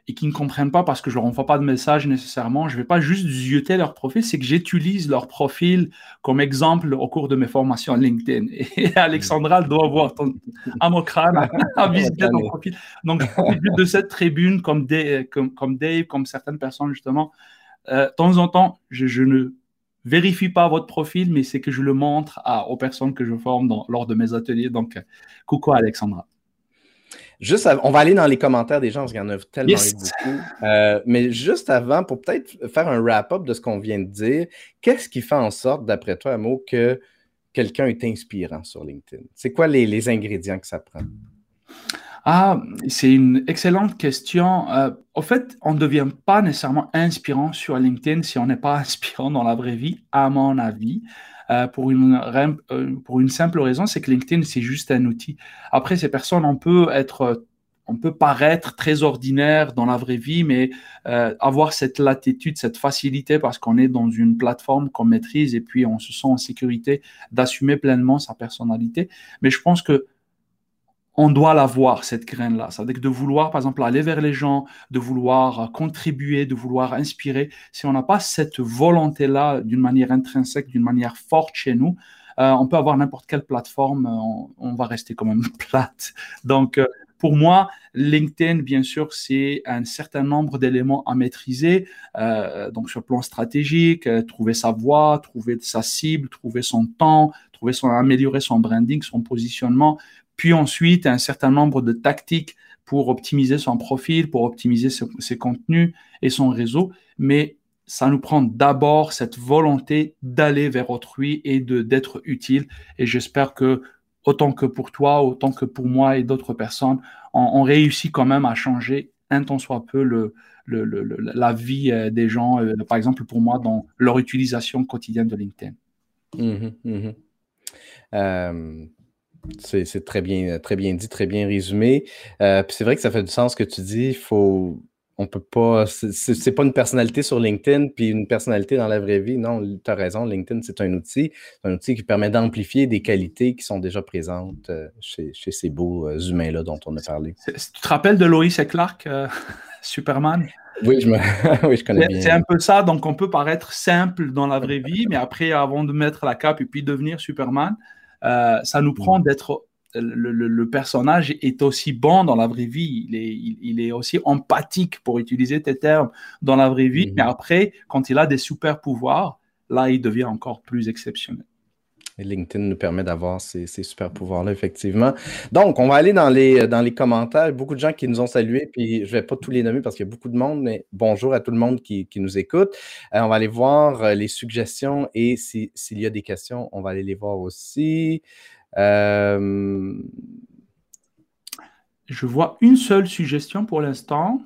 et qui ne comprennent pas parce que je leur envoie pas de message nécessairement, je vais pas juste zioter leur profil, c'est que j'utilise leur profil comme exemple au cours de mes formations LinkedIn. Et Alexandra doit voir ton amocrane à visiter ton profil. Donc, je profite de cette tribune comme Dave, comme, comme, Dave, comme certaines personnes justement. Euh, de temps en temps, je, ne vérifie pas votre profil, mais c'est que je le montre à, aux personnes que je forme dans, lors de mes ateliers. Donc, coucou Alexandra. Juste on va aller dans les commentaires des gens parce qu'il y en a tellement beaucoup. Euh, mais juste avant, pour peut-être faire un wrap-up de ce qu'on vient de dire, qu'est-ce qui fait en sorte, d'après toi, Amo, que quelqu'un est inspirant sur LinkedIn? C'est quoi les, ingrédients que ça prend? Ah, c'est une excellente question. Euh, au fait, on ne devient pas nécessairement inspirant sur LinkedIn si on n'est pas inspirant dans la vraie vie, à mon avis. Euh, pour, une, euh, pour une simple raison, c'est que LinkedIn, c'est juste un outil. Après, ces personnes, on peut être on peut paraître très ordinaire dans la vraie vie, mais avoir cette latitude, cette facilité parce qu'on est dans une plateforme qu'on maîtrise et puis on se sent en sécurité d'assumer pleinement sa personnalité. Mais je pense que on doit l'avoir, cette graine-là. C'est-à-dire de vouloir, par exemple, aller vers les gens, de vouloir contribuer, de vouloir inspirer. Si on n'a pas cette volonté-là d'une manière intrinsèque, d'une manière forte chez nous, euh, on peut avoir n'importe quelle plateforme, on, va rester quand même plate. Donc, euh, pour moi, LinkedIn, bien sûr, c'est un certain nombre d'éléments à maîtriser. Euh, donc, sur le plan stratégique, trouver sa voie, trouver sa cible, trouver son temps, trouver son, améliorer son branding, son positionnement, puis ensuite un certain nombre de tactiques pour optimiser son profil, pour optimiser ses, contenus et son réseau. Mais ça nous prend d'abord cette volonté d'aller vers autrui et de d'être utile. Et j'espère que autant que pour toi, autant que pour moi et d'autres personnes, on, réussit quand même à changer un tant soit peu le, la vie euh, des gens, euh, par exemple pour moi, dans leur utilisation quotidienne de LinkedIn. Mmh mmh euh, c'est très bien, très bien dit, très bien résumé. Euh, c'est vrai que ça fait du sens que tu dis. Il faut, on peut pas, c'est pas une personnalité sur LinkedIn puis une personnalité dans la vraie vie. Non, tu as raison. LinkedIn, c'est un outil, un outil qui permet d'amplifier des qualités qui sont déjà présentes euh, chez, ces beaux euh, humains-là dont on a parlé. Tu te rappelles de Lois et Clark, Superman? Oui, je, me... oui, je connais bien. C'est un peu ça. Donc, on peut paraître simple dans la vraie vie, mais après, avant de mettre la cape et puis devenir Superman, euh, ça nous prend mm. d'être le, personnage est aussi bon dans la vraie vie, il est, il, est, aussi empathique, pour utiliser tes termes, dans la vraie vie, mm-hmm. mais après, quand il a des super pouvoirs, là, il devient encore plus exceptionnel. LinkedIn nous permet d'avoir ces, super pouvoirs-là, effectivement. Donc, on va aller dans les, dans les commentaires. Beaucoup de gens qui nous ont salués, puis je ne vais pas tous les nommer parce qu'il y a beaucoup de monde, mais bonjour à tout le monde qui, nous écoute. Euh, on va aller voir euh, les suggestions et s'il y a des questions, on va aller les voir aussi. Euh, je vois une seule suggestion pour l'instant.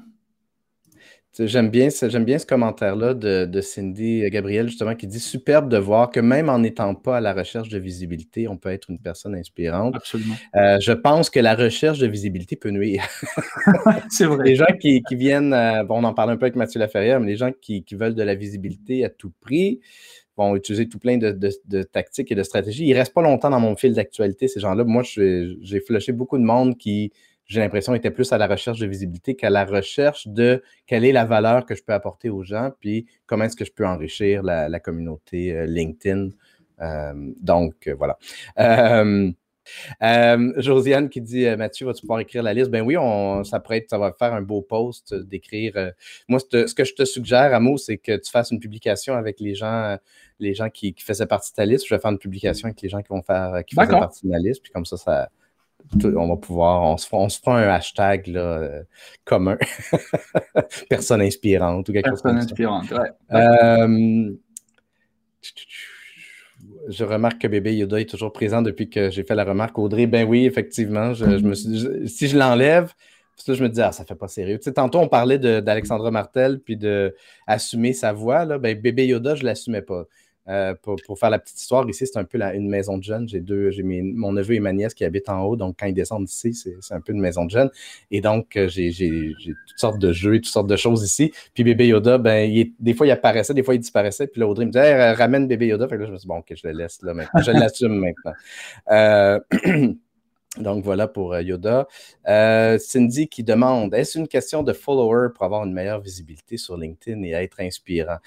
J'aime bien, j'aime bien ce commentaire-là de, Cindy Gabriel, justement, qui dit superbe de voir que même en n'étant pas à la recherche de visibilité, on peut être une personne inspirante. Absolument. Euh, je pense que la recherche de visibilité peut nuire. C'est vrai. Les gens qui, viennent, euh, bon, on en parle un peu avec Mathieu Laferrière, mais les gens qui, veulent de la visibilité à tout prix vont utiliser tout plein de, tactiques et de stratégies. Ils ne restent pas longtemps dans mon fil d'actualité, ces gens-là. Moi, j'ai flushé beaucoup de monde qui j'ai l'impression, était plus à la recherche de visibilité qu'à la recherche de quelle est la valeur que je peux apporter aux gens, puis comment est-ce que je peux enrichir la, communauté euh, LinkedIn. Euh, donc, euh, voilà. Euh, Josiane qui dit Mathieu, vas-tu pouvoir écrire la liste? Ben oui, on, ça pourrait être, ça va faire un beau post d'écrire. moi, ce que je te suggère, Amo, c'est que tu fasses une publication avec les gens, les gens qui, faisaient partie de ta liste. Je vais faire une publication avec les gens qui vont faire qui faisaient partie de ma liste. Puis comme ça, ça on va pouvoir, on se, on se fera un hashtag là, commun. Personne inspirante ou quelque chose comme inspirante, ouais. Euh, je remarque que bébé Yoda est toujours présent depuis que j'ai fait la remarque. Audrey, ben oui, effectivement, je, me si je l'enlève, là, je me dis, ah, ça fait pas sérieux. Tu sais, tantôt, on parlait d'Alexandra Martel, puis d'assumer sa voix. Là. Ben, bébé Yoda, je l'assumais pas. Euh, pour, faire la petite histoire, ici, c'est un peu une maison de jeunes. J'ai deux, j'ai mon neveu et ma nièce qui habitent en haut, donc quand ils descendent ici, c'est, un peu une maison de jeunes. Et donc, euh, j'ai, toutes sortes de jeux et toutes sortes de choses ici. Puis bébé Yoda, ben, des fois, il apparaissait, des fois, il disparaissait. Puis là, Audrey me disait, ramène bébé Yoda. Fait là, je me suis bon, ok, je le laisse là maintenant. Je l'assume maintenant. Euh, donc voilà pour Yoda. Cindy qui demande Est-ce une question de follower pour avoir une meilleure visibilité sur LinkedIn et être inspirant?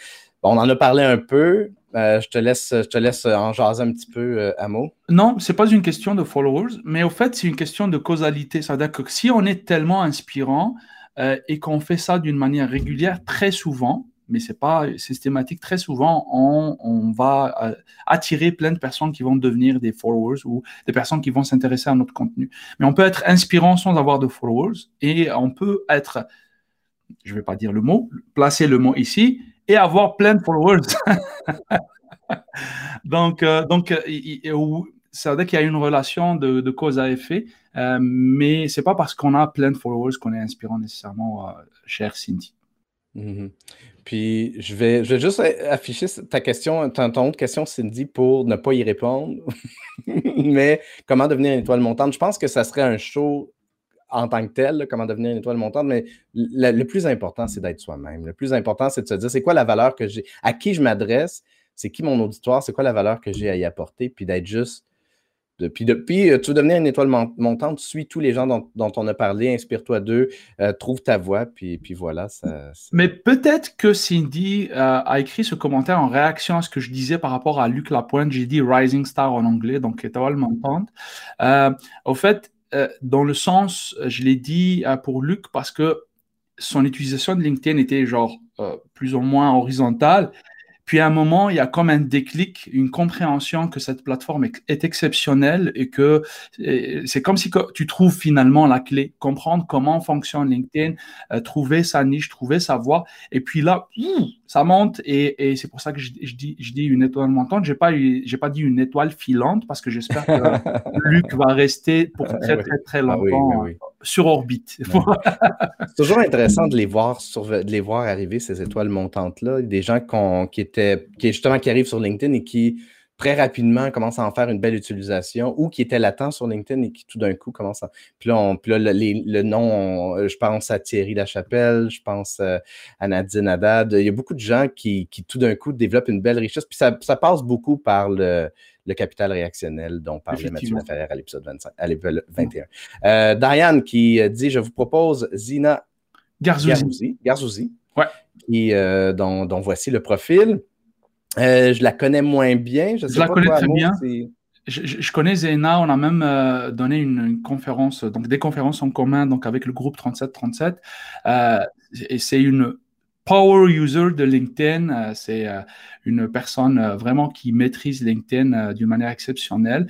On en a parlé un peu. Euh, je, te laisse, je te laisse en jaser un petit peu, euh, Amo. Non, ce n'est pas une question de followers, mais au fait, c'est une question de causalité. C'est-à-dire que si on est tellement inspirant euh, et qu'on fait ça d'une manière régulière, très souvent, mais ce n'est pas systématique, très souvent, on, on va attirer plein de personnes qui vont devenir des followers ou des personnes qui vont s'intéresser à notre contenu. Mais on peut être inspirant sans avoir de followers et on peut être, je ne vais pas dire le mot, placer le mot ici, et avoir plein de followers. donc, euh, donc ça veut dire qu'il y a une relation de, cause à effet, euh, mais c'est pas parce qu'on a plein de followers qu'on est inspirant nécessairement, euh, cher Cindy. Mm-hmm. Puis je vais, je vais juste afficher ta question, ton, ton, autre question, Cindy, pour ne pas y répondre. mais comment devenir une étoile montante? Je pense que ça serait un show en tant que tel, comment devenir une étoile montante, mais le, plus important, c'est d'être soi-même. Le plus important, c'est de se dire, c'est quoi la valeur que j'ai, à qui je m'adresse, c'est qui mon auditoire, c'est quoi la valeur que j'ai à y apporter, puis d'être juste. Puis, depuis, euh, tu veux devenir une étoile montante, suis tous les gens dont, on a parlé, inspire-toi d'eux, euh, trouve ta voix, puis, puis voilà. Mais peut-être que Cindy euh, a écrit ce commentaire en réaction à ce que je disais par rapport à Luc Lapointe. J'ai dit Rising Star en anglais, donc étoile montante. au fait, dans le sens, euh, je l'ai dit euh, pour Luc parce que son utilisation de LinkedIn était genre plus ou moins horizontale puis à un moment, il y a comme un déclic, une compréhension que cette plateforme est, exceptionnelle et que c'est comme si tu trouves finalement la clé, comprendre comment fonctionne LinkedIn, euh, trouver sa niche, trouver sa voie. Et puis là, ça monte et, c'est pour ça que je, dis, je dis une étoile montante. Je n'ai pas, dit une étoile filante parce que j'espère que Luc va rester pour ah très, très, très, ah longtemps sur orbite. c'est toujours intéressant de les voir, de les voir arriver, ces étoiles montantes-là. Des gens qui étaient qui, justement qui arrivent sur LinkedIn et qui très rapidement commencent à en faire une belle utilisation ou qui étaient latents sur LinkedIn et qui tout d'un coup commencent à. Puis là, on, puis là le, nom, je pense à Thierry Lachapelle, je pense euh, à Nadine Haddad. Il y a beaucoup de gens qui, qui tout d'un coup développent une belle richesse. Puis ça, ça passe beaucoup par le, le capital réactionnel dont parlait Mathieu Laferrière à l'épisode 21. Euh, Diane qui euh, dit Je vous propose Zina Garzouzi. Garzouzi, ouais. qui, dont, dont, voici le profil. Euh, je la connais moins bien. Je, la connais très bien. Je, connais Zena, on a même euh, donné une, conférence, donc des conférences en commun donc avec le groupe 3737. Euh, et c'est une power user de LinkedIn. Euh, c'est euh, une personne euh, vraiment qui maîtrise LinkedIn d'une manière exceptionnelle.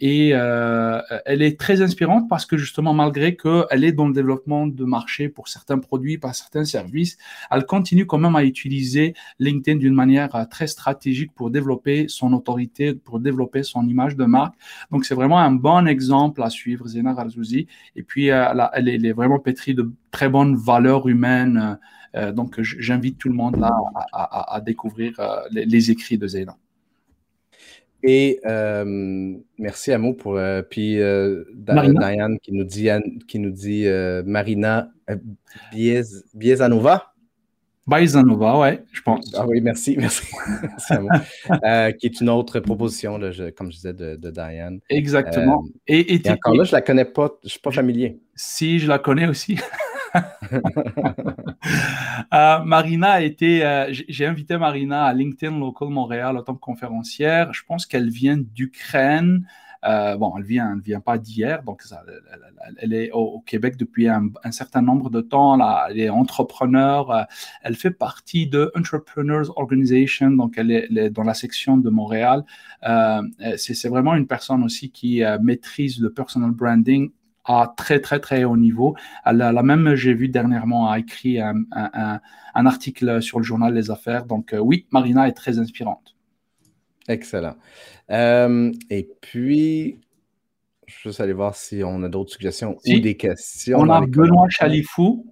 et elle est très inspirante parce que justement, malgré qu'elle est dans le développement de marché pour certains produits, par certains services, elle continue quand même à utiliser LinkedIn d'une manière très stratégique pour développer son autorité, pour développer son image de marque. Donc, c'est vraiment un bon exemple à suivre, Zena Razouzi. Et puis, elle, est, vraiment pétrie de très bonnes valeurs humaines. Euh, donc, j'invite tout le monde là à, découvrir euh, les, écrits de Zéna. Et euh, merci à pour puis Diane qui nous dit qui nous dit Marina Biezanova? Biezanova, ouais, je pense. Ah oui, merci, merci. qui est une autre proposition, comme je disais, de, Diane. Exactement. et, encore là, je la connais pas, je suis pas familier. Si, je la connais aussi. Euh, Marina a été, euh, j'ai invité Marina à LinkedIn Local Montréal en tant que conférencière. Je pense qu'elle vient d'Ukraine. bon, elle vient, elle vient pas d'hier, donc elle, est au, Québec depuis un, certain nombre de temps. Là, elle est entrepreneur. elle fait partie de Entrepreneurs Organization, donc elle est, dans la section de Montréal. c'est vraiment une personne aussi qui maîtrise le personal branding à très, très, très haut niveau. Elle a, même, j'ai vu dernièrement, a écrit un, article sur le journal Les Affaires. Donc, euh, oui, Marina est très inspirante. Excellent. Euh, et puis, je vais aller voir si on a d'autres suggestions ou des questions. On a Benoît Chalifou.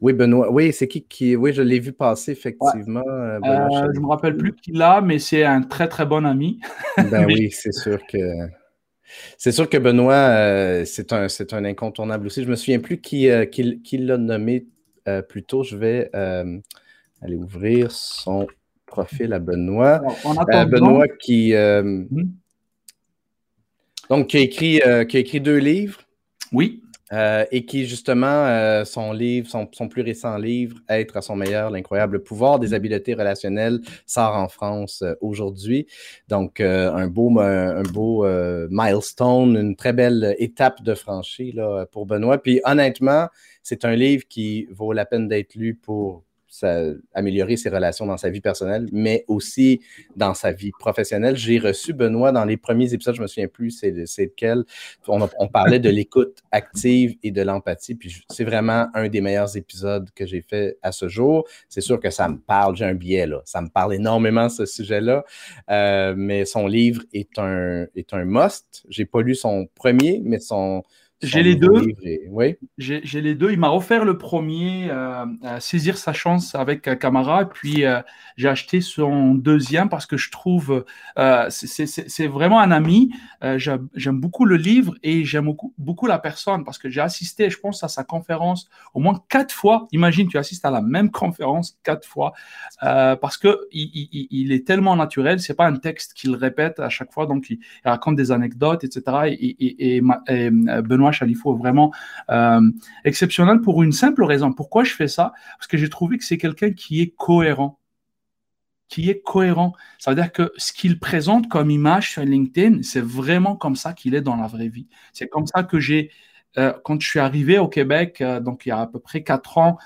Oui, Benoît. Oui, c'est qui qui. Oui, je l'ai vu passer, effectivement. Euh, je ne me rappelle plus qui l'a, mais c'est un très, très bon ami. Ben oui, c'est sûr que. C'est sûr que Benoît, euh, c'est un, un, incontournable aussi. Je ne me souviens plus qui, euh, qui, l'a nommé euh, plus tôt. Je vais aller ouvrir son profil à Benoît. Benoît qui, hmm? donc, qui, a écrit, qui a écrit deux livres. Oui. Euh, et qui, justement, euh, son livre, son, plus récent livre, Être à son meilleur, l'incroyable pouvoir des habiletés relationnelles, sort en France euh, aujourd'hui. Donc, un beau, un beau milestone, une très belle étape de franchie pour Benoît. Puis, honnêtement, c'est un livre qui vaut la peine d'être lu pour améliorer ses relations dans sa vie personnelle, mais aussi dans sa vie professionnelle. J'ai reçu Benoît dans les premiers épisodes, je me souviens plus c'est lequel. On, on, parlait de l'écoute active et de l'empathie, puis c'est vraiment un des meilleurs épisodes que j'ai fait à ce jour. C'est sûr que ça me parle, j'ai un biais là, ça me parle énormément ce sujet-là, euh, mais son livre est un, est un must. J'ai pas lu son premier, mais son, j'ai les deux. Oui. J'ai les deux. Il m'a offert le premier, euh, à saisir sa chance avec un Camara, puis euh, j'ai acheté son deuxième parce que je trouve euh, c'est vraiment un ami. j'aime beaucoup le livre et j'aime beaucoup, beaucoup, la personne parce que j'ai assisté, je pense, à sa conférence au moins quatre fois. Imagine, tu assistes à la même conférence quatre fois parce que il, il, est tellement naturel. C'est pas un texte qu'il répète à chaque fois, donc il, raconte des anecdotes, etc. et, et Benoît Chalifou est vraiment euh, exceptionnel pour une simple raison. Pourquoi je fais ça? Parce que j'ai trouvé que c'est quelqu'un qui est cohérent qui est cohérent. Ça veut dire que ce qu'il présente comme image sur LinkedIn, c'est vraiment comme ça qu'il est dans la vraie vie. C'est comme ça que j'ai, euh, quand je suis arrivé au Québec, euh, donc il y a à peu près quatre ans,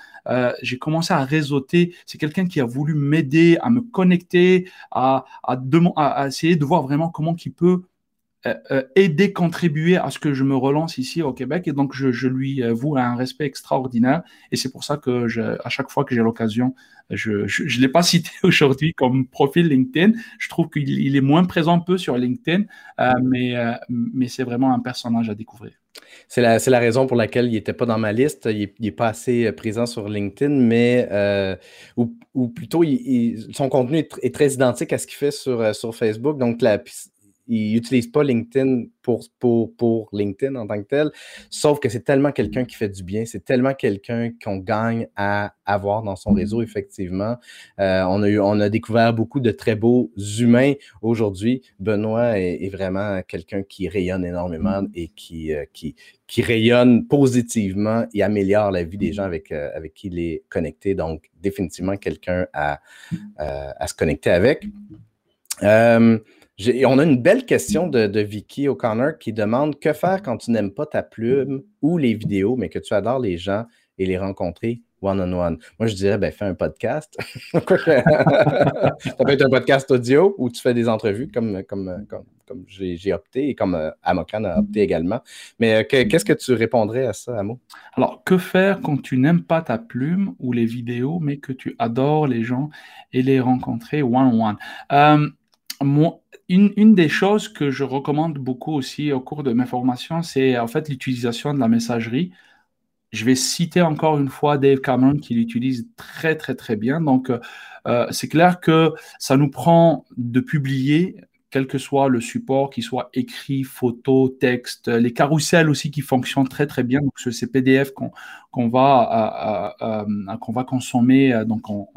j'ai commencé à réseauter. C'est quelqu'un qui a voulu m'aider à me connecter, à, essayer de voir vraiment comment il peut aider, contribuer à ce que je me relance ici au Québec. Et donc, je, lui voue un respect extraordinaire. Et c'est pour ça que à chaque fois que j'ai l'occasion, je ne l'ai pas cité aujourd'hui comme profil LinkedIn. Je trouve qu'il est moins présent un peu sur LinkedIn, euh, mais, mais c'est vraiment un personnage à découvrir. C'est la, la, raison pour laquelle il n'était pas dans ma liste. Il n'est pas assez présent sur LinkedIn, mais ou, ou, plutôt son contenu est, très identique à ce qu'il fait sur, sur Facebook. Donc, la, il n'utilise pas LinkedIn pour, pour, pour, LinkedIn en tant que tel, sauf que c'est tellement quelqu'un qui fait du bien, c'est tellement quelqu'un qu'on gagne à avoir dans son réseau, effectivement. Euh, on, a eu, on a découvert beaucoup de très beaux humains aujourd'hui. Benoît est, vraiment quelqu'un qui rayonne énormément et qui, euh, qui, qui rayonne positivement et améliore la vie des gens avec, euh, avec qui il est connecté. Donc, définitivement quelqu'un à, à se connecter avec. On a une belle question de, Vicky O'Connor qui demande que faire quand tu n'aimes pas ta plume ou les vidéos, mais que tu adores les gens et les rencontrer one-on-one. Moi, je dirais, ben, fais un podcast. ça peut être un podcast audio où tu fais des entrevues comme, comme, comme, j'ai opté et comme euh, Amokan a opté également. Mais euh, qu'est-ce que tu répondrais à ça, Amo? Alors, que faire quand tu n'aimes pas ta plume ou les vidéos, mais que tu adores les gens et les rencontrer one-on-one? Euh, une, des choses que je recommande beaucoup aussi au cours de mes formations, c'est en fait l'utilisation de la messagerie. Je vais citer encore une fois Dave Cameron qui l'utilise très très très bien. Donc euh, euh, c'est clair que ça nous prend de publier quel que soit le support, qu'il soit écrit, photo, texte, les carousels aussi qui fonctionnent très très bien. Donc ces PDF qu'on va euh, va consommer, donc on,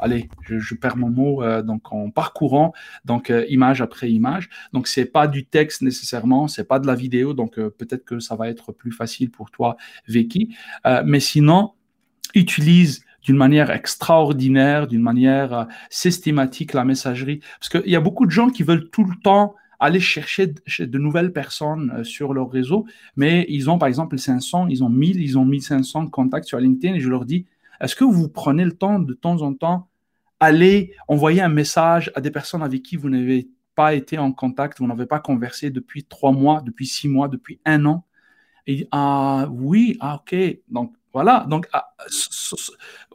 allez, je, perds mon mot, euh, donc en parcourant donc euh, image après image. Donc c'est pas du texte nécessairement, c'est pas de la vidéo, donc euh, peut-être que ça va être plus facile pour toi, Vicky. mais sinon, utilise d'une manière extraordinaire, d'une manière systématique la messagerie. Parce qu'il y a beaucoup de gens qui veulent tout le temps aller chercher de nouvelles personnes sur leur réseau, mais ils ont par exemple 500, ils ont 1000, ils ont 1500 contacts sur LinkedIn et je leur dis, est-ce que vous prenez le temps de temps en temps aller envoyer un message à des personnes avec qui vous n'avez pas été en contact, vous n'avez pas conversé depuis trois mois, depuis six mois, depuis un an. Et ah oui, ah ok, donc voilà, donc ah,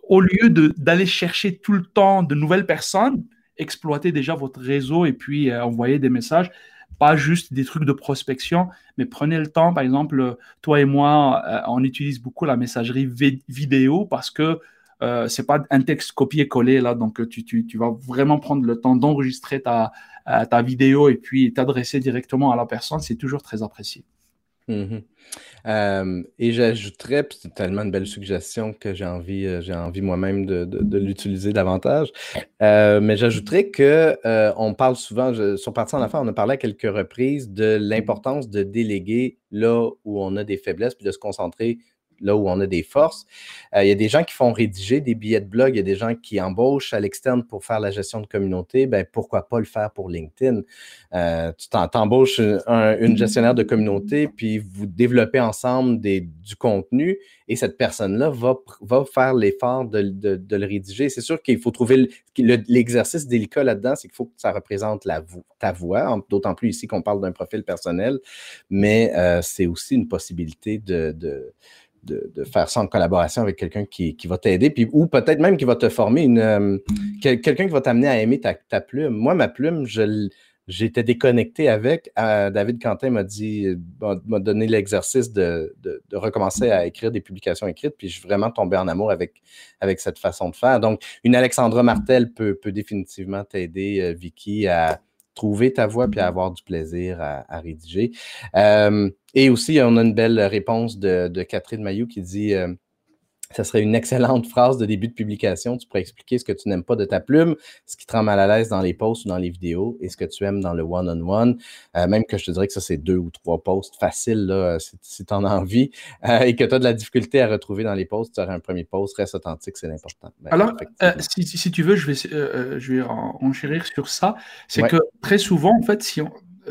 au lieu d'aller chercher tout le temps de nouvelles personnes, exploitez déjà votre réseau et puis euh, envoyer des messages, pas juste des trucs de prospection, mais prenez le temps. Par exemple, toi et moi, euh, on utilise beaucoup la messagerie vidéo parce que euh, c'est pas un texte copié-collé là, donc tu, tu, vas vraiment prendre le temps d'enregistrer ta, ta vidéo et puis t'adresser directement à la personne. C'est toujours très apprécié. Mmh et j'ajouterais, c'est tellement une belle suggestion que j'ai envie, euh, j'ai envie moi-même de, l'utiliser davantage. mais j'ajouterais que on parle souvent, sur Parti en affaires, on a parlé à quelques reprises de l'importance de déléguer là où on a des faiblesses, puis de se concentrer là où on a des forces. Euh, il y a des gens qui font rédiger des billets de blog, il y a des gens qui embauchent à l'externe pour faire la gestion de communauté. Ben, pourquoi pas le faire pour LinkedIn? Euh, tu t'embauches une gestionnaire de communauté, puis vous développez ensemble des, du contenu et cette personne-là va, va faire l'effort de, le rédiger. C'est sûr qu'il faut trouver l'exercice délicat là-dedans, c'est qu'il faut que ça représente la, ta voix, d'autant plus ici qu'on parle d'un profil personnel, mais euh, c'est aussi une possibilité de de, faire ça en collaboration avec quelqu'un qui, va t'aider, puis, ou peut-être même qui va te former, une, euh, quelqu'un qui va t'amener à aimer ta, plume. Moi, ma plume, j'étais déconnecté avec. Euh, David Quentin m'a dit, m'a donné l'exercice de, recommencer à écrire des publications écrites, puis je suis vraiment tombé en amour avec, avec cette façon de faire. Donc, une Alexandra Martel peut, peut définitivement t'aider, euh, Vicky, à trouver ta voix puis avoir du plaisir à, rédiger. Euh, et aussi, on a une belle réponse de, Catherine Mayou qui dit euh, ça serait une excellente phrase de début de publication. Tu pourrais expliquer ce que tu n'aimes pas de ta plume, ce qui te rend mal à l'aise dans les posts ou dans les vidéos et ce que tu aimes dans le one-on-one. Euh, même que je te dirais que ça, c'est deux ou trois posts faciles là, si, tu en as envie euh, et que tu as de la difficulté à retrouver dans les posts, tu aurais un premier post, reste authentique, c'est important. Ben, Alors, euh, si, tu veux, je vais, je vais enchérir sur ça. C'est que très souvent, en fait, si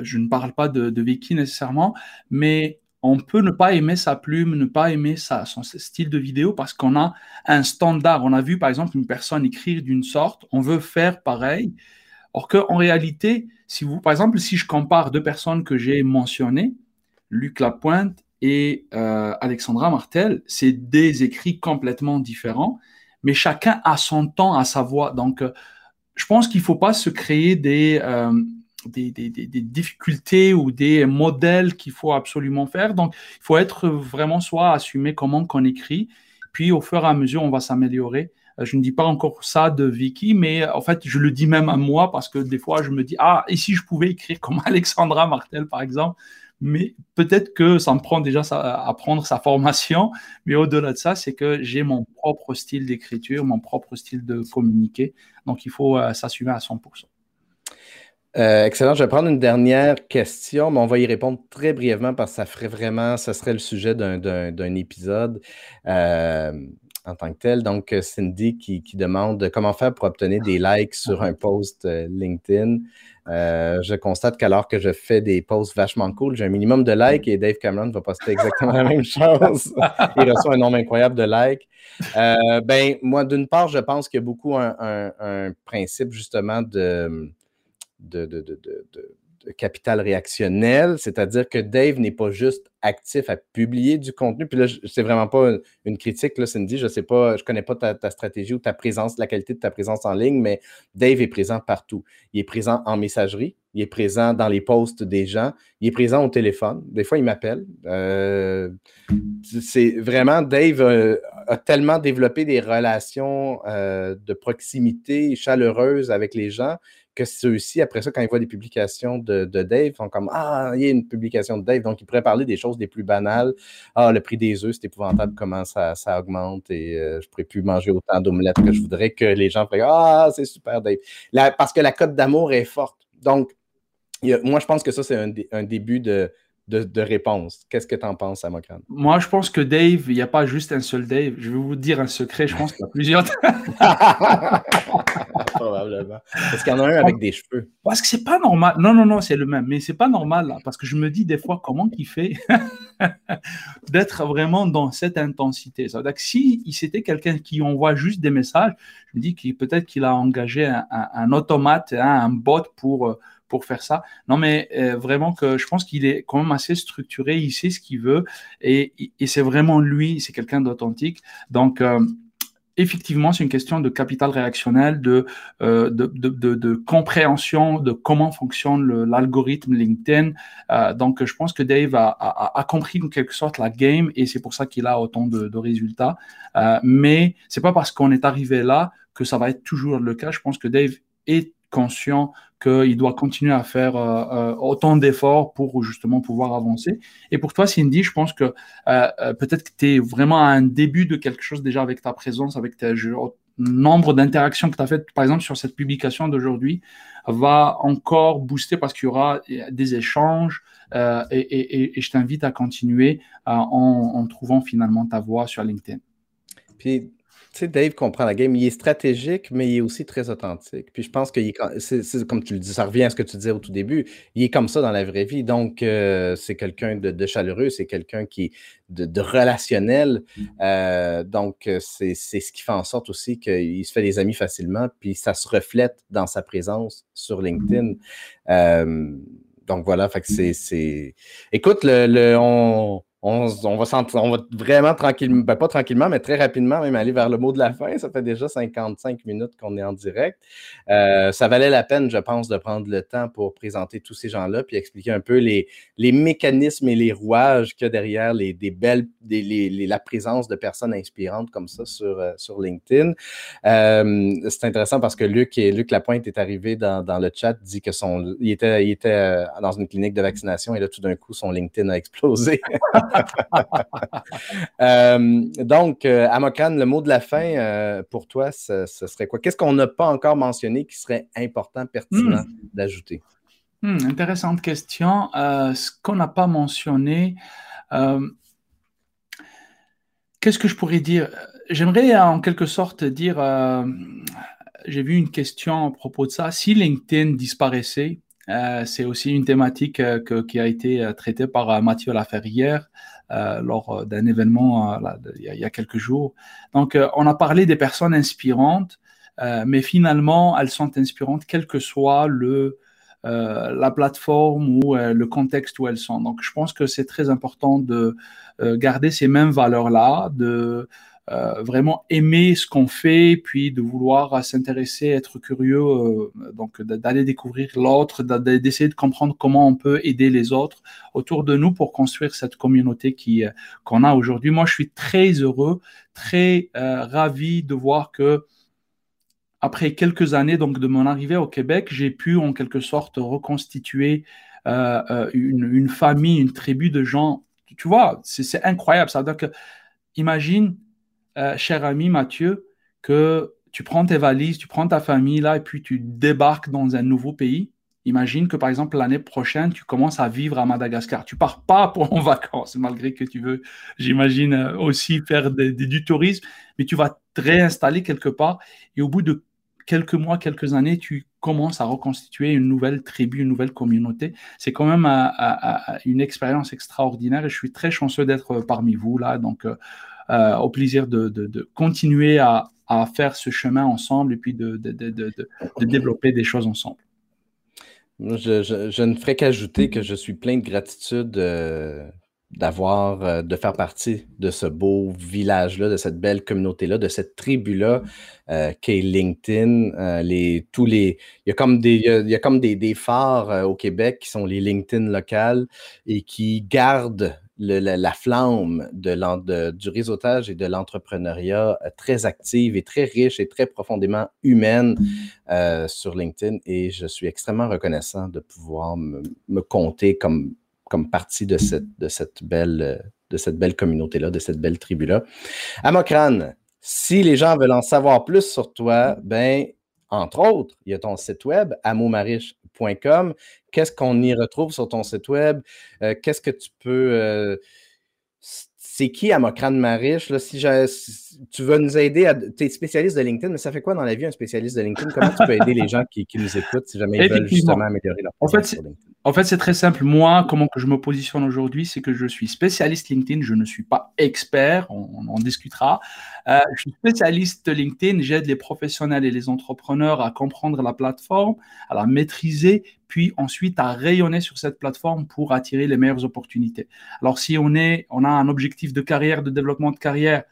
je ne parle pas de, de Vicky nécessairement, mais on peut ne pas aimer sa plume, ne pas aimer son style de vidéo parce qu'on a un standard. On a vu par exemple une personne écrire d'une sorte, on veut faire pareil. Or qu'en réalité, si vous, par exemple, si je compare deux personnes que j'ai mentionnées, Luc Lapointe et euh, Alexandra Martel, c'est des écrits complètement différents, mais chacun a son temps, à sa voix. Donc, euh, je pense qu'il ne faut pas se créer des, euh, des, difficultés ou des modèles qu'il faut absolument faire. Donc, il faut être vraiment soit assumer comment qu'on écrit, puis au fur et à mesure, on va s'améliorer. Euh, je ne dis pas encore ça de Vicky, mais en fait, je le dis même à moi parce que des fois, je me dis, ah, et si je pouvais écrire comme Alexandra Martel, par exemple, mais peut-être que ça me prend déjà à apprendre sa formation, mais au-delà de ça, c'est que j'ai mon propre style d'écriture, mon propre style de communiquer, donc il faut euh, s'assumer à 100%. Euh, excellent. Je vais prendre une dernière question, mais on va y répondre très brièvement parce que ça ferait vraiment, ça serait le sujet d'un épisode euh, en tant que tel. Donc, Cindy qui, demande comment faire pour obtenir des likes sur un post euh, LinkedIn. je constate qu'alors que je fais des posts vachement cool, j'ai un minimum de likes et Dave Cameron va poster exactement la même chose. Il reçoit un nombre incroyable de likes. ben, moi, d'une part, je pense qu'il y a beaucoup un principe justement de de, capital réactionnel, c'est-à-dire que Dave n'est pas juste actif à publier du contenu. Puis là, c'est vraiment pas une critique, là, Cindy. Je sais pas, je connais pas ta, stratégie ou ta présence, la qualité de ta présence en ligne, mais Dave est présent partout. Il est présent en messagerie, il est présent dans les posts des gens, il est présent au téléphone. Des fois, il m'appelle. Euh, c'est vraiment, Dave euh, a tellement développé des relations euh, de proximité chaleureuses avec les gens que ceux-ci, après ça, quand ils voient des publications de, Dave, font comme Ah, il y a une publication de Dave. Donc, ils pourraient parler des choses les plus banales. Ah, le prix des œufs, c'est épouvantable comment ça, augmente et euh, je ne pourrais plus manger autant d'omelettes que je voudrais que les gens feraient Ah, c'est super, Dave. parce que la cote d'amour est forte. Donc, moi, je pense que ça, c'est un, début de, de, réponse. Qu'est-ce que tu en penses, Amokran? Moi, je pense que Dave, il n'y a pas juste un seul Dave. Je vais vous dire un secret, je pense qu'il y a plusieurs. Probablement. Parce qu'il y en a un avec des cheveux? Parce que c'est pas normal. Non, non, non, c'est le même. Mais c'est pas normal, parce que je me dis des fois, comment il fait d'être vraiment dans cette intensité. Ça veut dire que si c'était quelqu'un qui envoie juste des messages, je me dis qu'il peut-être qu'il a engagé un, automate, hein, un bot pour euh, pour faire ça. Non, mais euh, vraiment que je pense qu'il est quand même assez structuré, il sait ce qu'il veut et, c'est vraiment lui, c'est quelqu'un d'authentique. Donc, euh, effectivement, c'est une question de capital réactionnel, de, euh, de, de, de, compréhension de comment fonctionne l'algorithme LinkedIn. donc, je pense que Dave a, a, a, compris en quelque sorte la game et c'est pour ça qu'il a autant de, résultats. mais c'est pas parce qu'on est arrivé là que ça va être toujours le cas. Je pense que Dave est conscient qu'il doit continuer à faire euh, euh, autant d'efforts pour justement pouvoir avancer. Et pour toi, Cindy, je pense que euh, peut-être que tu es vraiment à un début de quelque chose déjà avec ta présence, avec tes nombre d'interactions que tu as faites, par exemple, sur cette publication d'aujourd'hui, va encore booster parce qu'il y aura des échanges. et, je t'invite à continuer en, trouvant finalement ta voix sur LinkedIn. Puis sais, Dave comprend la game. Il est stratégique, mais il est aussi très authentique. Puis je pense que c'est comme tu le dis, ça revient à ce que tu disais au tout début. Il est comme ça dans la vraie vie. Donc, euh, c'est quelqu'un de, chaleureux, c'est quelqu'un qui de, relationnel. Euh, donc, c'est ce qui fait en sorte aussi qu'il se fait des amis facilement. Puis ça se reflète dans sa présence sur LinkedIn. Euh, donc voilà, fait que c'est. Écoute, le, on on, va, vraiment tranquillement, ben, pas tranquillement, mais très rapidement même aller vers le mot de la fin. Ça fait déjà 55 minutes qu'on est en direct. Euh, ça valait la peine, je pense, de prendre le temps pour présenter tous ces gens-là puis expliquer un peu les, mécanismes et les rouages qu'il y a derrière les, des belles, la présence de personnes inspirantes comme ça sur, euh, LinkedIn. Euh, c'est intéressant parce que Luc, Luc Lapointe est arrivé dans, le chat, dit que son, il était dans une clinique de vaccination et là, tout d'un coup, son LinkedIn a explosé. Euh, donc, euh, Amokan, le mot de la fin euh, pour toi, ce, serait quoi? Qu'est-ce qu'on n'a pas encore mentionné qui serait important, pertinent hmm. d'ajouter? Hmm, intéressante question. ce qu'on n'a pas mentionné, qu'est-ce que je pourrais dire? J'aimerais en quelque sorte dire, j'ai vu une question à propos de ça. Si LinkedIn disparaissait, euh, c'est aussi une thématique euh, qui a été euh, traitée par Mathieu Laferrière lors d'un événement il, y a, quelques jours. Donc, on a parlé des personnes inspirantes, mais finalement, elles sont inspirantes quel que soit la plateforme ou le contexte où elles sont. Donc, je pense que c'est très important de garder ces mêmes valeurs-là, euh, vraiment aimer ce qu'on fait, puis de vouloir s'intéresser, être curieux, euh, donc d'aller découvrir l'autre, d'essayer de comprendre comment on peut aider les autres autour de nous pour construire cette communauté qui euh, qu'on a aujourd'hui. Moi, je suis très heureux, très ravi de voir que après quelques années donc de mon arrivée au Québec, j'ai pu en quelque sorte reconstituer une, une, famille, une tribu de gens. Tu vois, c'est incroyable. Ça veut imagine, euh, cher ami Mathieu, que tu prends tes valises, tu prends ta famille là, et puis tu débarques dans un nouveau pays. Imagine que par exemple l'année prochaine, tu commences à vivre à Madagascar. Tu pars pas pour en vacances, malgré que tu veux, j'imagine, euh, aussi faire du tourisme, mais tu vas te réinstaller quelque part. Et au bout de quelques mois, quelques années, tu commences à reconstituer une nouvelle tribu, une nouvelle communauté. C'est quand même euh, une expérience extraordinaire et je suis très chanceux d'être parmi vous là. Donc, euh, au plaisir de, continuer à, faire ce chemin ensemble et puis de, développer des choses ensemble. Je, ne ferai qu'ajouter que je suis plein de gratitude euh, d'avoir, euh, de faire partie de ce beau village-là, de cette belle communauté-là, de cette tribu-là qu'est LinkedIn. tous les, il y a comme des, il y a, comme des, des phares au Québec qui sont les LinkedIn locales et qui gardent la, flamme du réseautage et de l'entrepreneuriat euh, très active et très riche et très profondément humaine euh, sur LinkedIn. Et je suis extrêmement reconnaissant de pouvoir me, compter comme, partie de cette, belle, communauté-là, de cette belle tribu-là. Amokran, si les gens veulent en savoir plus sur toi, ben, entre autres, il y a ton site web, qu'est-ce qu'on y retrouve sur ton site web? qu'est-ce que tu peux c'est qui Amokran Marish? Là, si, tu veux nous aider, à, tu es spécialiste de LinkedIn, mais ça fait quoi dans la vie un spécialiste de LinkedIn? Comment tu peux aider les gens qui, nous écoutent si jamais ils veulent justement améliorer leur en fait, En fait, c'est très simple. Moi, comment que je me positionne aujourd'hui, c'est que je suis spécialiste LinkedIn. Je ne suis pas expert, on, en discutera. Euh, je suis spécialiste LinkedIn. J'aide les professionnels et les entrepreneurs à comprendre la plateforme, à la maîtriser, puis ensuite à rayonner sur cette plateforme pour attirer les meilleures opportunités. Alors si on, est, on a un objectif de carrière, de développement de carrière,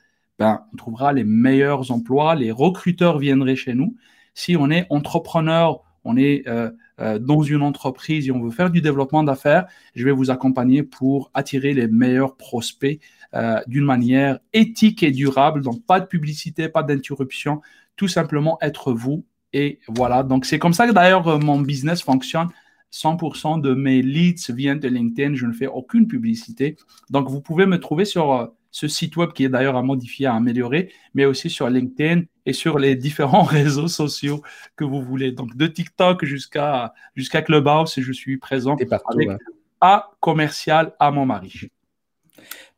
ben, on trouvera les meilleurs emplois, les recruteurs viendraient chez nous. Si on est entrepreneur, on est euh, euh, dans une entreprise et on veut faire du développement d'affaires, je vais vous accompagner pour attirer les meilleurs prospects euh, d'une manière éthique et durable. Donc, pas de publicité, pas d'interruption, tout simplement être vous et voilà, donc c'est comme ça que d'ailleurs mon business fonctionne. 100% de mes leads viennent de LinkedIn. Je ne fais aucune publicité. Donc, vous pouvez me trouver sur ce site web qui est d'ailleurs à modifier, à améliorer, mais aussi sur LinkedIn et sur les différents réseaux sociaux que vous voulez. Donc, de TikTok jusqu'à jusqu'à Clubhouse, je suis présent partout, avec A commercial à mon mari.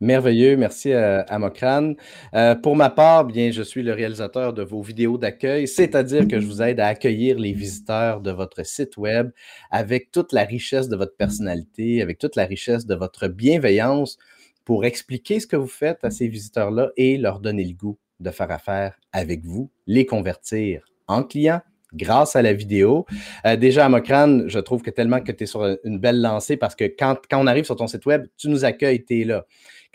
Merveilleux, merci à, à Mokran. Euh, pour ma part, bien, je suis le réalisateur de vos vidéos d'accueil, c'est-à-dire que je vous aide à accueillir les visiteurs de votre site web avec toute la richesse de votre personnalité, avec toute la richesse de votre bienveillance pour expliquer ce que vous faites à ces visiteurs-là et leur donner le goût de faire affaire avec vous, les convertir en clients grâce à la vidéo. Euh, déjà, à Mokran, je trouve que tellement que tu es sur une belle lancée parce que quand, quand on arrive sur ton site web, tu nous accueils, tu es là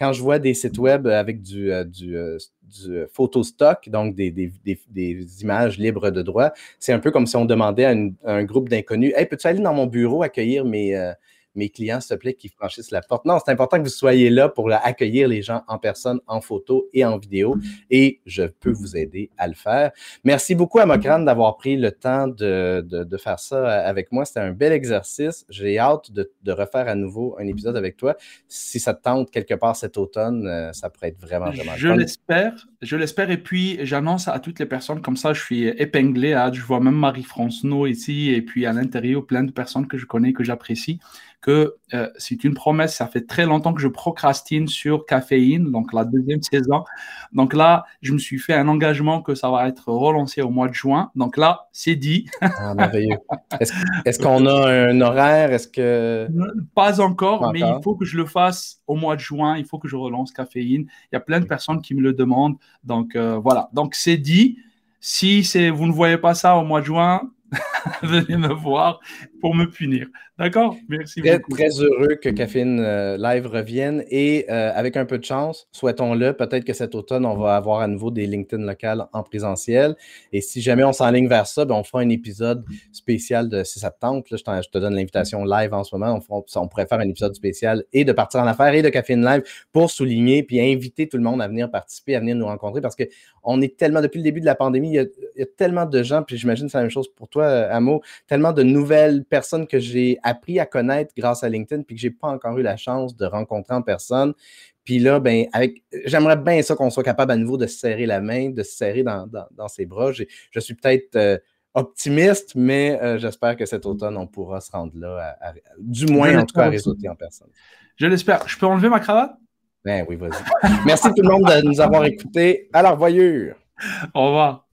quand je vois des sites web avec du, euh, du, euh, du photo stock, donc des, des, des, images libres de droit, c'est un peu comme si on demandait à, un groupe d'inconnus Hey, peux-tu aller dans mon bureau accueillir mes, euh, mes clients, s'il te plaît, qui franchissent la porte. Non, c'est important que vous soyez là pour accueillir les gens en personne, en photo et en vidéo. Et je peux vous aider à le faire. Merci beaucoup à Mokran d'avoir pris le temps de, de, faire ça avec moi. C'était un bel exercice. J'ai hâte de, de, refaire à nouveau un épisode avec toi. Si ça te tente quelque part cet automne, euh, ça pourrait être vraiment, vraiment Je l'espère. Je l'espère. Et puis, j'annonce à toutes les personnes comme ça, je suis épinglé. Hein. Je vois même Marie-France ici. Et puis, à l'intérieur, plein de personnes que je connais, que j'apprécie que euh, c'est une promesse. Ça fait très longtemps que je procrastine sur Caféine, donc la deuxième saison. Donc là, je me suis fait un engagement que ça va être relancé au mois de juin. Donc là, c'est dit. Ah, merveilleux. Est-ce qu'on a un horaire? Est-ce que. Pas encore, mais il faut que je le fasse au mois de juin. Il faut que je relance Caféine. Il y a plein de personnes qui me le demandent. Donc euh, voilà. Donc c'est dit. Si vous ne voyez pas ça au mois de juin, venez me voir pour me punir. D'accord? Merci très, beaucoup. Très heureux que Caffeine euh, Live revienne et euh, avec un peu de chance, souhaitons-le, peut-être que cet automne, on va avoir à nouveau des LinkedIn locales en présentiel. Et si jamais on s'enligne vers ça, ben, on fera un épisode spécial de si ça te tente. Là, je, te donne l'invitation live en ce moment. On, on, pourrait faire un épisode spécial et de partir en affaires et de Caffeine Live pour souligner puis inviter tout le monde à venir participer, à venir nous rencontrer parce qu'on est tellement, depuis le début de la pandémie, il y a, il y a tellement de gens, puis j'imagine que c'est la même chose pour toi, Amo, tellement de nouvelles personnes que j'ai appris à connaître grâce à LinkedIn, puis que je n'ai pas encore eu la chance de rencontrer en personne. Puis là, ben, avec, j'aimerais bien ça qu'on soit capable à nouveau de se serrer la main, de se serrer dans, ses bras. Je suis peut-être euh, optimiste, mais euh, j'espère que cet automne, on pourra se rendre là, du moins en tout cas à réseauter en personne. Je l'espère. Je peux enlever ma cravate? Ben oui, vas-y. Merci tout le monde de nous avoir écoutés. À la revoyure. Au revoir.